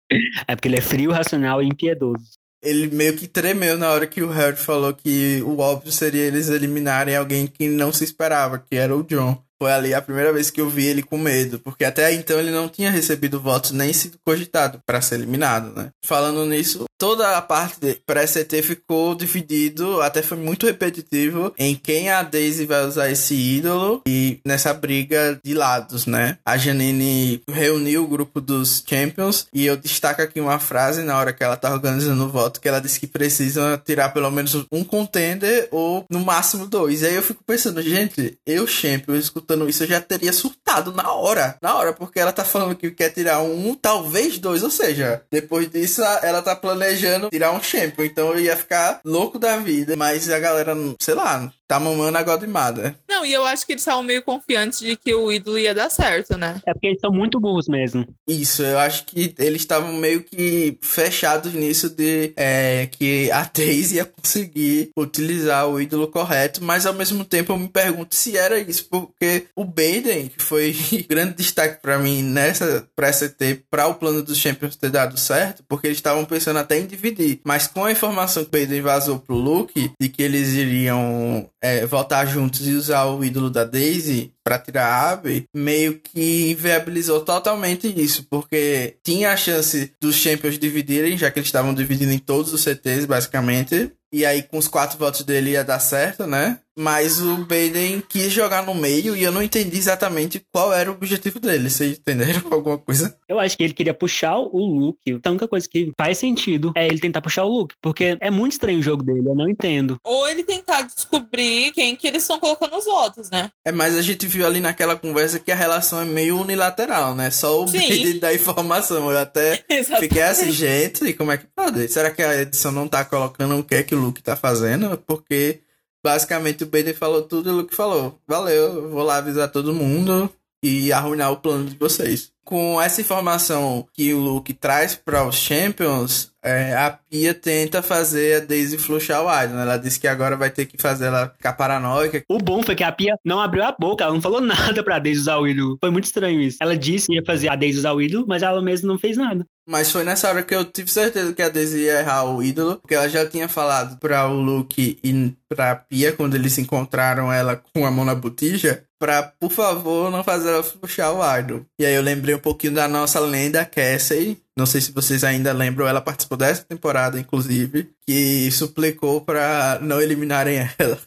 É porque ele é frio, racional e impiedoso. Ele meio que tremeu na hora que o Harry falou que o óbvio seria eles eliminarem alguém que não se esperava, que era o John. Foi ali a primeira vez que eu vi ele com medo, porque até então ele não tinha recebido votos nem sido cogitado para ser eliminado, né? Falando nisso, toda a parte pré-CT ficou dividido, até foi muito repetitivo em quem a Daisy vai usar esse ídolo e nessa briga de lados, né? A Janine reuniu o grupo dos Champions e eu destaco aqui uma frase na hora que ela tá organizando o voto que ela disse que precisa tirar pelo menos um contender ou no máximo dois. E aí eu fico pensando, gente, eu Champion escutando isso, eu já teria surtado na hora. Na hora, porque ela tá falando que quer tirar um, talvez dois. Ou seja, depois disso, ela tá planejando tirar um champion. Então eu ia ficar louco da vida. Mas a galera, sei lá, tá mamando a Godmother. Não, e eu acho que eles estavam meio confiantes de que o ídolo ia dar certo, né? É porque eles são muito burros mesmo. Isso, eu acho que eles estavam meio que fechados nisso de é, que a Daisy ia conseguir utilizar o ídolo correto, mas ao mesmo tempo eu me pergunto se era isso, porque o Baden, que foi grande destaque para mim nessa pré-CT, para o plano dos Champions ter dado certo, porque eles estavam pensando até em dividir, mas com a informação que o Baden vazou pro Luke, de que eles iriam é, voltar juntos e usar o ídolo da Daisy para tirar a Abby, meio que inviabilizou totalmente isso, porque tinha a chance dos Champions dividirem, já que eles estavam dividindo em todos os CTs, basicamente. E aí, com os quatro votos dele ia dar certo, né? Mas o Baden quis jogar no meio e eu não entendi exatamente qual era o objetivo dele. Vocês entenderam alguma coisa? Eu acho que ele queria puxar o Luke. A única coisa que faz sentido é ele tentar puxar o Luke, porque é muito estranho o jogo dele, eu não entendo. Ou ele tentar descobrir quem que eles estão colocando os votos, né? É, mas a gente viu ali naquela conversa que a relação é meio unilateral, né? Só o Sim. Baden dá informação. Eu até Exatamente. fiquei assim, gente, e como é que pode? Será que a edição não tá colocando o que é que o Luke tá fazendo? Porque basicamente o Baden falou tudo o Luke falou: Valeu, eu vou lá avisar todo mundo e arruinar o plano de vocês. Com essa informação que o Luke traz para os Champions, é, a Pia tenta fazer a Daisy flushar o né? Ela disse que agora vai ter que fazer ela ficar paranoica. O bom foi que a Pia não abriu a boca, ela não falou nada pra Daisy usar o ídolo. Foi muito estranho isso. Ela disse que ia fazer a Daisy usar o ídolo, mas ela mesma não fez nada. Mas foi nessa hora que eu tive certeza que a Daisy ia errar o ídolo, porque ela já tinha falado para o Luke e pra Pia, quando eles encontraram ela com a mão na botija, pra, por favor, não fazer ela puxar o idol. E aí eu lembrei um pouquinho da nossa lenda, Cassie. Não sei se vocês ainda lembram, ela participou dessa temporada, inclusive, que suplicou pra não eliminarem ela.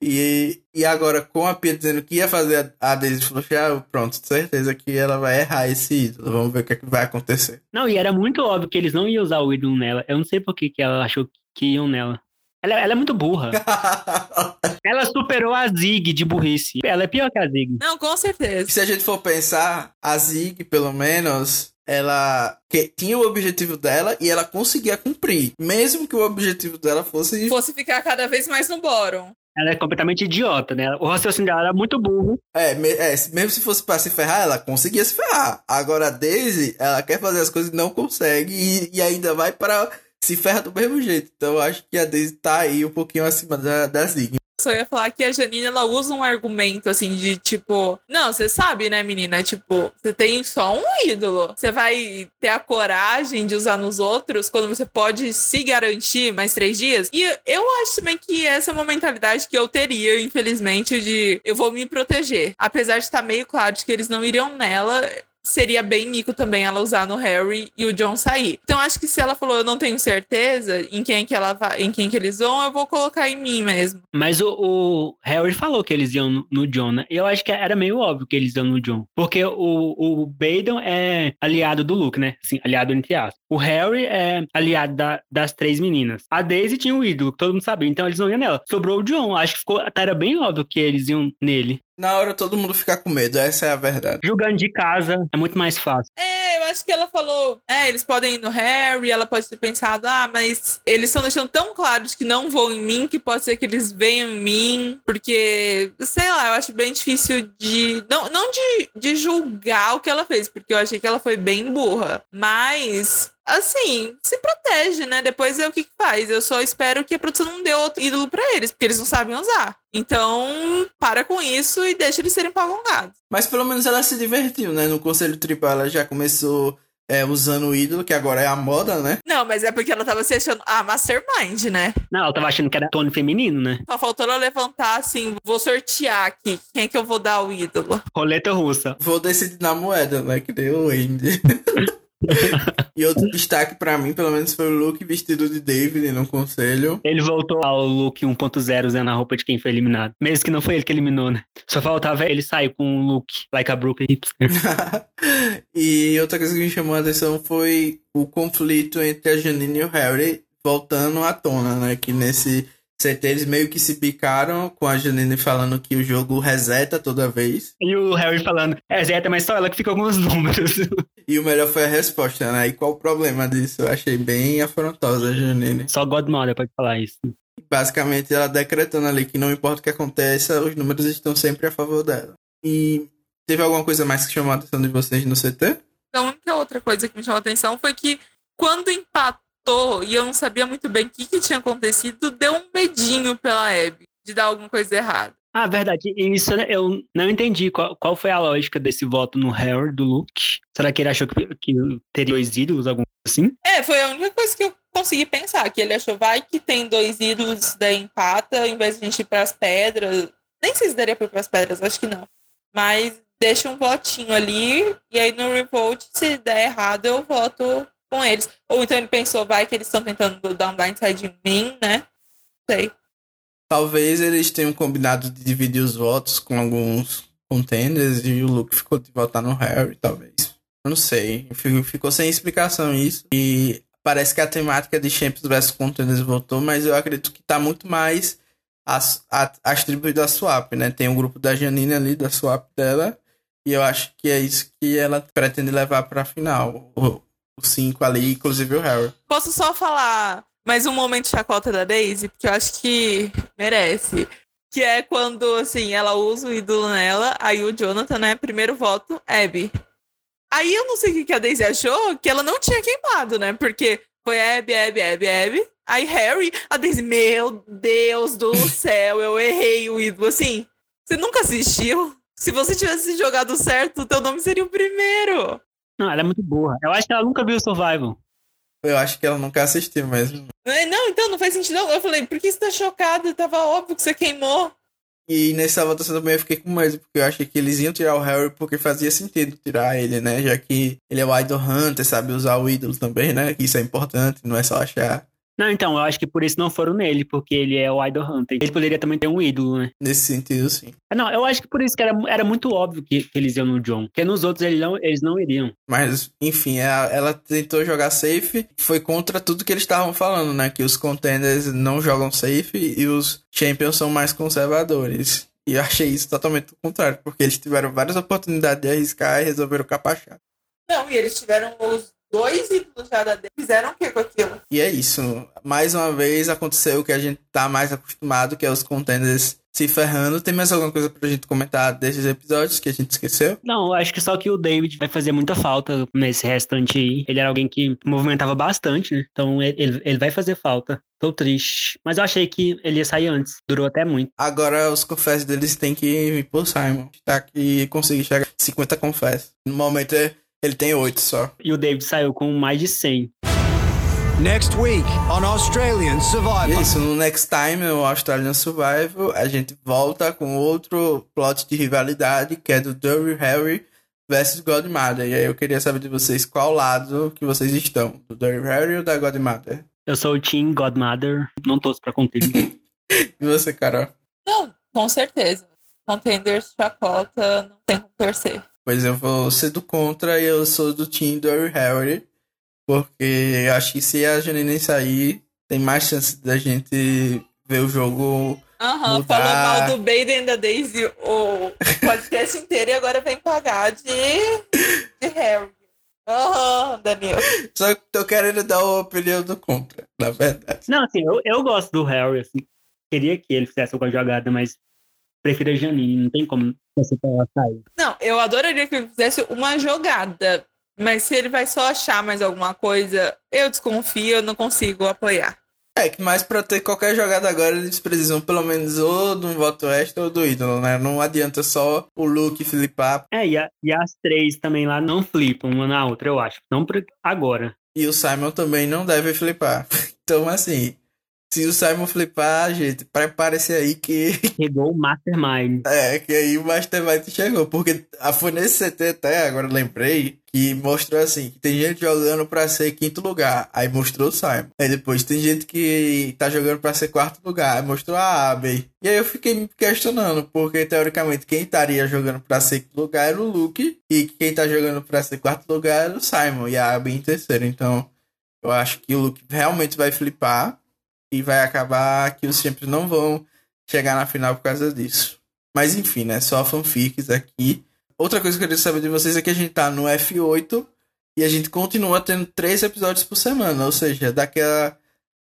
E, e agora, com a Pia dizendo que ia fazer a, a Daisy flushar, pronto, certeza que ela vai errar esse ídolo. Vamos ver o que, é que vai acontecer. Não, e era muito óbvio que eles não iam usar o ídolo nela. Eu não sei por que, que ela achou que iam nela. Ela, ela é muito burra. ela superou a Zig de burrice. Ela é pior que a Zig. Não, com certeza. Se a gente for pensar, a Zig, pelo menos, ela que tinha o objetivo dela e ela conseguia cumprir. Mesmo que o objetivo dela fosse. Fosse ficar cada vez mais no bórum. Ela é completamente idiota, né? O raciocínio dela era muito burro. É, me- é, mesmo se fosse pra se ferrar, ela conseguia se ferrar. Agora a Daisy, ela quer fazer as coisas e não consegue e, e ainda vai para se ferra do mesmo jeito. Então eu acho que a Daisy tá aí um pouquinho acima da, da Zig. Só ia falar que a Janine, ela usa um argumento, assim, de tipo... Não, você sabe, né, menina? Tipo, você tem só um ídolo. Você vai ter a coragem de usar nos outros quando você pode se garantir mais três dias? E eu acho também que essa é uma mentalidade que eu teria, infelizmente, de eu vou me proteger. Apesar de estar meio claro de que eles não iriam nela, seria bem mico também ela usar no Harry e o John sair. Então acho que se ela falou eu não tenho certeza em quem que ela vai, em quem que eles vão, eu vou colocar em mim mesmo. Mas o, o Harry falou que eles iam no, no John, né? Eu acho que era meio óbvio que eles iam no John. Porque o, o Baden é aliado do Luke, né? Sim, aliado entre aspas. O Harry é aliado da, das três meninas. A Daisy tinha o ídolo, todo mundo sabia, então eles não iam nela. Sobrou o John, acho que ficou, era bem óbvio que eles iam nele. Na hora todo mundo fica com medo, essa é a verdade. Jogando de casa é muito mais fácil. É, eu acho que ela falou, é, eles podem ir no Harry, ela pode ter pensado, ah, mas eles estão deixando tão claros que não vão em mim, que pode ser que eles venham em mim, porque, sei lá, eu acho bem difícil de, não, não de, de julgar o que ela fez, porque eu achei que ela foi bem burra, mas assim, se protege, né? Depois é o que, que faz. Eu só espero que a produção não dê outro ídolo para eles, porque eles não sabem usar. Então, para com isso e deixa eles serem pagongados. Mas pelo menos ela se divertiu, né? No Conselho Tripal ela já começou é, usando o ídolo, que agora é a moda, né? Não, mas é porque ela tava se achando a Mastermind, né? Não, ela tava achando que era Tony feminino, né? Só faltou ela levantar assim, vou sortear aqui. Quem é que eu vou dar o ídolo? Roleta russa. Vou decidir na moeda, né? Que deu o Andy. e outro destaque para mim, pelo menos, foi o look vestido de David no conselho. Ele voltou ao look 1.0 na roupa de quem foi eliminado. Mesmo que não foi ele que eliminou, né? Só faltava ele sair com um look like a Brooklyn hipster. e outra coisa que me chamou a atenção foi o conflito entre a Janine e o Harry voltando à tona, né? Que nesse CT eles meio que se picaram com a Janine falando que o jogo reseta toda vez. E o Harry falando, reseta, mas só ela que ficou com os números. E o melhor foi a resposta, né? E qual o problema disso? Eu achei bem afrontosa a Janine. Só Godmother pode falar isso. Basicamente, ela decretando ali que não importa o que aconteça, os números estão sempre a favor dela. E teve alguma coisa mais que chamou a atenção de vocês no CT? A única outra coisa que me chamou a atenção foi que quando empatou e eu não sabia muito bem o que, que tinha acontecido, deu um medinho pela Abby de dar alguma coisa errada. Ah, verdade. Isso eu não entendi qual, qual foi a lógica desse voto no Harry do Luke. Será que ele achou que, que teria dois ídolos, algum assim? É, foi a única coisa que eu consegui pensar. Que ele achou, vai que tem dois ídolos da empata, ao invés de a gente ir pras pedras. Nem sei se daria pra ir pras pedras, acho que não. Mas deixa um votinho ali, e aí no revolt, se der errado, eu voto com eles. Ou então ele pensou, vai que eles estão tentando dar um blindside em mim, né? Não sei. Talvez eles tenham combinado de dividir os votos com alguns contenders e o Luke ficou de votar no Harry, talvez. Eu não sei. Ficou sem explicação isso. E parece que a temática de Champions vs Contenders voltou, mas eu acredito que tá muito mais as, as tribos da Swap, né? Tem um grupo da Janine ali, da Swap dela. E eu acho que é isso que ela pretende levar pra final. Os cinco ali, inclusive o Harry. Posso só falar mais um momento chacota da Daisy, porque eu acho que merece. Que é quando, assim, ela usa o ídolo nela, aí o Jonathan, né? Primeiro voto, Abby. Aí eu não sei o que a Daisy achou, que ela não tinha queimado, né? Porque foi Abby, Abby, Abby, Abby. Aí Harry, a Daisy, meu Deus do céu, eu errei o ídolo. Assim, você nunca assistiu? Se você tivesse jogado certo, o teu nome seria o primeiro. Não, ela é muito burra. Eu acho que ela nunca viu o Survival. Eu acho que ela nunca assistiu mesmo. Não, então não faz sentido. Eu falei, por que você tá chocado? Tava óbvio que você queimou. E nessa votação também eu fiquei com medo, porque eu achei que eles iam tirar o Harry porque fazia sentido tirar ele, né? Já que ele é o Idol Hunter, sabe usar o ídolo também, né? Que isso é importante, não é só achar. Não, então, eu acho que por isso não foram nele, porque ele é o Idol Hunter. Ele poderia também ter um ídolo, né? Nesse sentido, sim. Não, eu acho que por isso que era, era muito óbvio que, que eles iam no John. Porque nos outros eles não, eles não iriam. Mas, enfim, ela, ela tentou jogar safe, foi contra tudo que eles estavam falando, né? Que os contenders não jogam safe e os champions são mais conservadores. E eu achei isso totalmente o contrário, porque eles tiveram várias oportunidades de arriscar e resolveram capachar. Não, e eles tiveram os dois ídolos já da Dave fizeram o que com aquilo? E é isso. Mais uma vez aconteceu o que a gente tá mais acostumado, que é os contenders se ferrando. Tem mais alguma coisa pra gente comentar desses episódios que a gente esqueceu? Não, acho que só que o David vai fazer muita falta nesse restante aí. Ele era alguém que movimentava bastante, né? Então ele, ele vai fazer falta. Tô triste. Mas eu achei que ele ia sair antes. Durou até muito. Agora os confessos deles têm que ir pro Simon. Tá que conseguir chegar a 50 confessos. No momento ele tem 8 só. E o David saiu com mais de 100. Next week on Australian Survivor. isso, no Next Time, o Australian Survival, a gente volta com outro plot de rivalidade, que é do Dirty Harry versus Godmother. E aí eu queria saber de vocês qual lado que vocês estão, do Dirty Harry ou da Godmother? Eu sou o Team Godmother. Não torço pra contigo. E você, Carol? Não, com certeza. Contenders chacota, não tem como torcer. Pois eu vou ser do contra e eu sou do Team Dirty Harry, porque eu acho que se a Janine sair, tem mais chance da gente ver o jogo Aham, Mudar. falou mal do Baden da Daisy o podcast inteiro e agora vem pagar de, de Harry. Aham, Daniel. Só que tô querendo dar uma opinião do contra, na verdade. Não, assim, eu, eu gosto do Harry, assim. Queria que ele fizesse alguma jogada, mas prefiro a Janine. Não tem como você ela sair. Não, eu adoraria que ele fizesse uma jogada, mas se ele vai só achar mais alguma coisa, eu desconfio, eu não consigo apoiar. É que mais pra ter qualquer jogada agora eles precisam pelo menos ou de um voto extra ou do ídolo, né? Não adianta só o Luke flipar É, e, a- e as três também lá não flipam uma na outra, eu acho. Não agora. e o Simon também não deve flipar. Então, assim, se o Simon flipar, gente, prepare-se aí que, Chegou o Mastermind. é, que aí o Mastermind chegou. Porque a foi nesse CT até, agora lembrei, que mostrou assim, que tem gente jogando pra ser quinto lugar. Aí mostrou o Simon. Aí depois tem gente que tá jogando pra ser quarto lugar. Aí mostrou a Abby. E aí eu fiquei me questionando, porque teoricamente quem estaria jogando pra ser quinto lugar era o Luke. E quem tá jogando pra ser quarto lugar era o Simon. E a Abby em terceiro. Então, eu acho que o Luke realmente vai flipar. E vai acabar que os Champions não vão chegar na final por causa disso. Mas enfim, né? Só fanfics aqui. Outra coisa que eu queria saber de vocês é que a gente tá no F8 e a gente continua tendo três episódios por semana. Ou seja, daqui a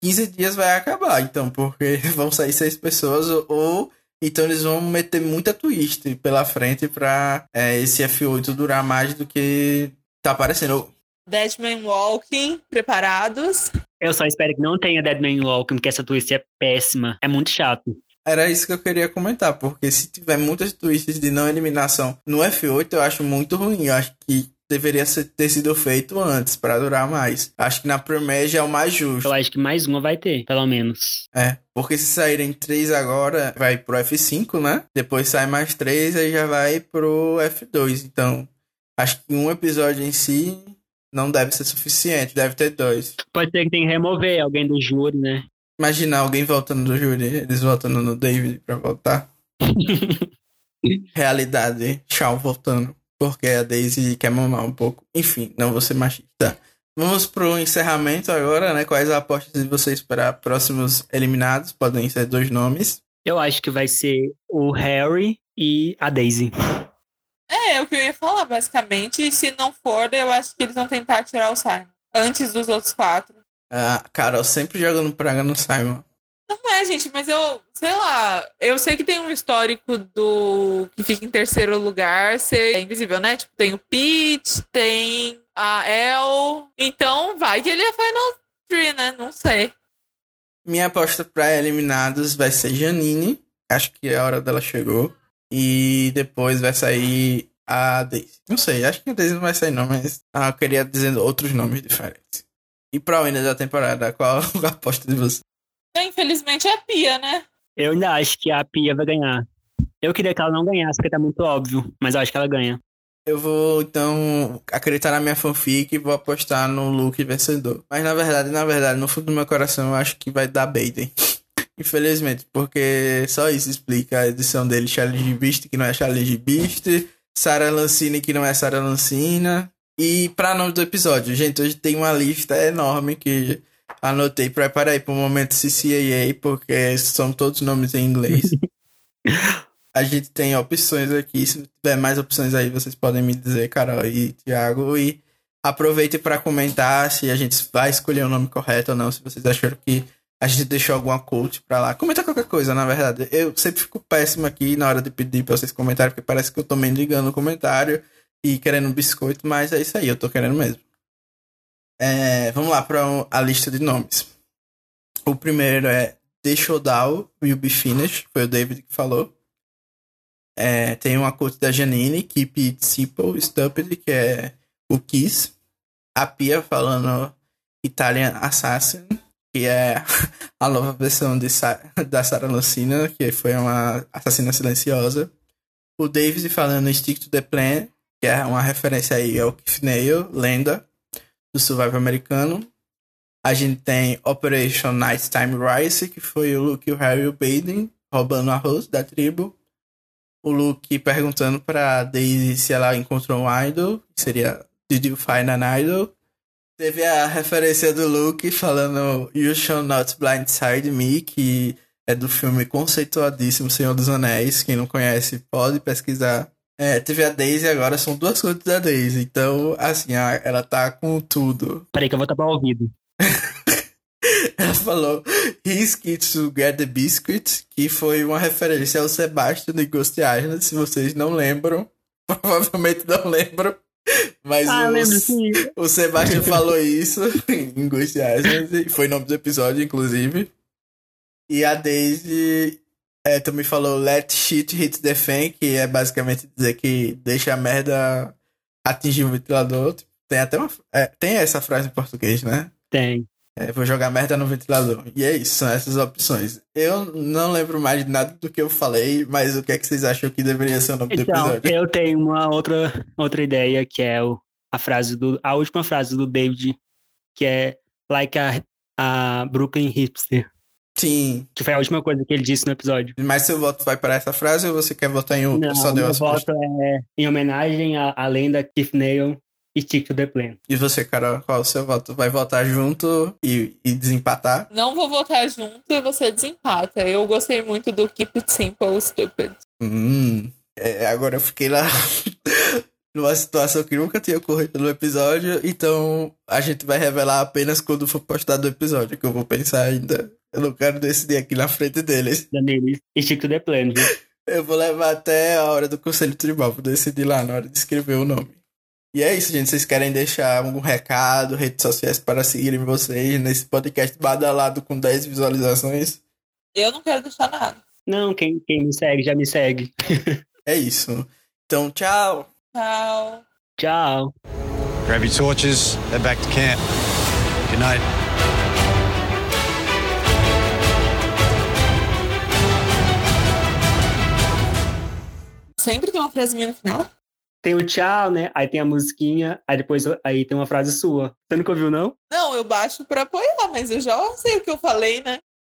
15 dias vai acabar. Então, porque vão sair seis pessoas ou-. Então eles vão meter muita twist pela frente pra é, esse F8 durar mais do que tá aparecendo. Deadman Walking, preparados. Eu só espero que não tenha Dead Man Walking, porque essa twist é péssima. É muito chato. Era isso que eu queria comentar, porque se tiver muitas twists de não eliminação no F8, eu acho muito ruim. Eu acho que deveria ser- ter sido feito antes, pra durar mais. Acho que na Premier já é o mais justo. Eu acho que mais uma vai ter, pelo menos. É, porque se saírem três agora, vai pro F5, né? Depois sai mais três, aí já vai pro F2. Então, acho que um episódio em si não deve ser suficiente, deve ter dois. Pode ser que tenha que remover alguém do júri, né? Imagina alguém voltando do júri, eles voltando no David pra voltar. Realidade, Shaw voltando. Porque a Daisy quer mamar um pouco. Enfim, não vou ser machista. Vamos pro encerramento agora, né? Quais apostas de vocês para próximos eliminados? Podem ser dois nomes. Eu acho que vai ser o Harry e a Daisy. É, é o que eu ia falar, basicamente. E se não for, eu acho que eles vão tentar tirar o Simon. Antes dos outros quatro. Ah, Carol sempre jogando praga no Simon. Não é, gente, mas eu, sei lá, eu sei que tem um histórico do que fica em terceiro lugar ser invisível, né? Tipo, tem o Pete, tem a El. Então vai que ele é Final Three, né? Não sei. Minha aposta para eliminados vai ser Janine. Acho que a hora dela chegou. E depois vai sair a Daisy. Não sei, acho que a Daisy não vai sair não, mas ah, eu queria dizer outros nomes diferentes. E pra ainda da temporada, qual a aposta de você? Infelizmente é a Pia, né? Eu ainda acho que a Pia vai ganhar. Eu queria que ela não ganhasse, porque tá muito óbvio. Mas eu acho que ela ganha. Eu vou, então, acreditar na minha fanfic e vou apostar no Luke vencedor. Mas na verdade, na verdade, no fundo do meu coração, eu acho que vai dar Baden. Infelizmente, porque só isso explica a edição dele, Challenge Beast, que não é Challenge Beast, Sarah Lancina, que não é Sarah Lancina. E pra nome do episódio, gente, hoje tem uma lista enorme que anotei. Prepara aí pro momento CCAA, porque são todos nomes em inglês. A gente tem opções aqui. Se tiver mais opções aí, vocês podem me dizer, Carol e Thiago. E Aproveite para comentar se a gente vai escolher o nome correto ou não, se vocês acharam que a gente deixou alguma coach pra lá. Comenta qualquer coisa, na verdade. Eu sempre fico péssimo aqui na hora de pedir pra vocês comentarem, porque parece que eu tô mendigando o comentário e querendo um biscoito, mas é isso aí, eu tô querendo mesmo. É, vamos lá para a lista de nomes. O primeiro é The Showdown Will Be Finished, foi o David que falou. É, tem uma quote da Janine, Keep It Simple, Stupid, que é o Kiss. A Pia falando Italian Assassin, que é a nova versão de Sa da Sarah Lucina, que foi uma assassina silenciosa. O David falando Stick to the Plan, que é uma referência aí ao Keith lenda do survival americano. A gente tem Operation Nighttime Rise, que foi o Luke e o Harry o Baden roubando arroz da tribo. O Luke perguntando pra Daisy se ela encontrou um idol, que seria Did you find an idol? Teve a referência do Luke falando You Shall Not Blindside Me, que é do filme conceituadíssimo Senhor dos Anéis. Quem não conhece pode pesquisar. É, teve a Daisy agora, são duas coisas da Daisy. Então, assim, ela tá com tudo. Peraí que eu vou tapar o ouvido. ela falou He's Kids to Get the Biscuit, que foi uma referência ao Sebastian de Ghost Island, se vocês não lembram. Provavelmente não lembram. Mas ah, o, o Sebastian falou isso em Island, foi o nome do episódio, inclusive. E a Daisy é, também falou Let shit hit the fan, que é basicamente dizer que deixa a merda atingir o ventilador. Tem até uma. É, tem essa frase em português, né? Tem. É, vou jogar merda no ventilador. E é isso, são essas opções. Eu não lembro mais de nada do que eu falei, mas o que é que vocês acham que deveria ser o nome então, do episódio? Eu tenho uma outra, outra ideia, que é o, a frase do. A última frase do David, que é like a, a Brooklyn hipster. Sim. Que foi a última coisa que ele disse no episódio. Mas seu voto vai para essa frase ou você quer votar em outra? Não, Só deu meu voto é em homenagem à, à lenda Keith Nail e Stick to the Plan. E você, Carol, qual o seu voto? Vai votar junto e, e desempatar? Não vou votar junto e você desempata. Eu gostei muito do Keep It Simple Stupid. Hum. É, agora eu fiquei lá numa situação que nunca tinha ocorrido no episódio, então a gente vai revelar apenas quando for postado o episódio, que eu vou pensar ainda. Eu não quero decidir aqui na frente deles. Danelis e Stick to the Plan, viu? Eu vou levar até a hora do Conselho Tribal pra decidir lá na hora de escrever o nome. E é isso, gente. Vocês querem deixar algum recado, redes sociais para seguirem vocês nesse podcast badalado com 10 visualizações? Eu não quero deixar nada. Não, quem, quem me segue já me segue. É isso. Então, tchau! Tchau. Tchau. Grab your torches, head back to camp. Good night. Sempre tem uma frasinha no final. Tem o tchau, né? Aí tem a musiquinha, aí depois aí tem uma frase sua. Você nunca ouviu, não? Não, eu baixo pra apoiar, mas eu já sei o que eu falei, né?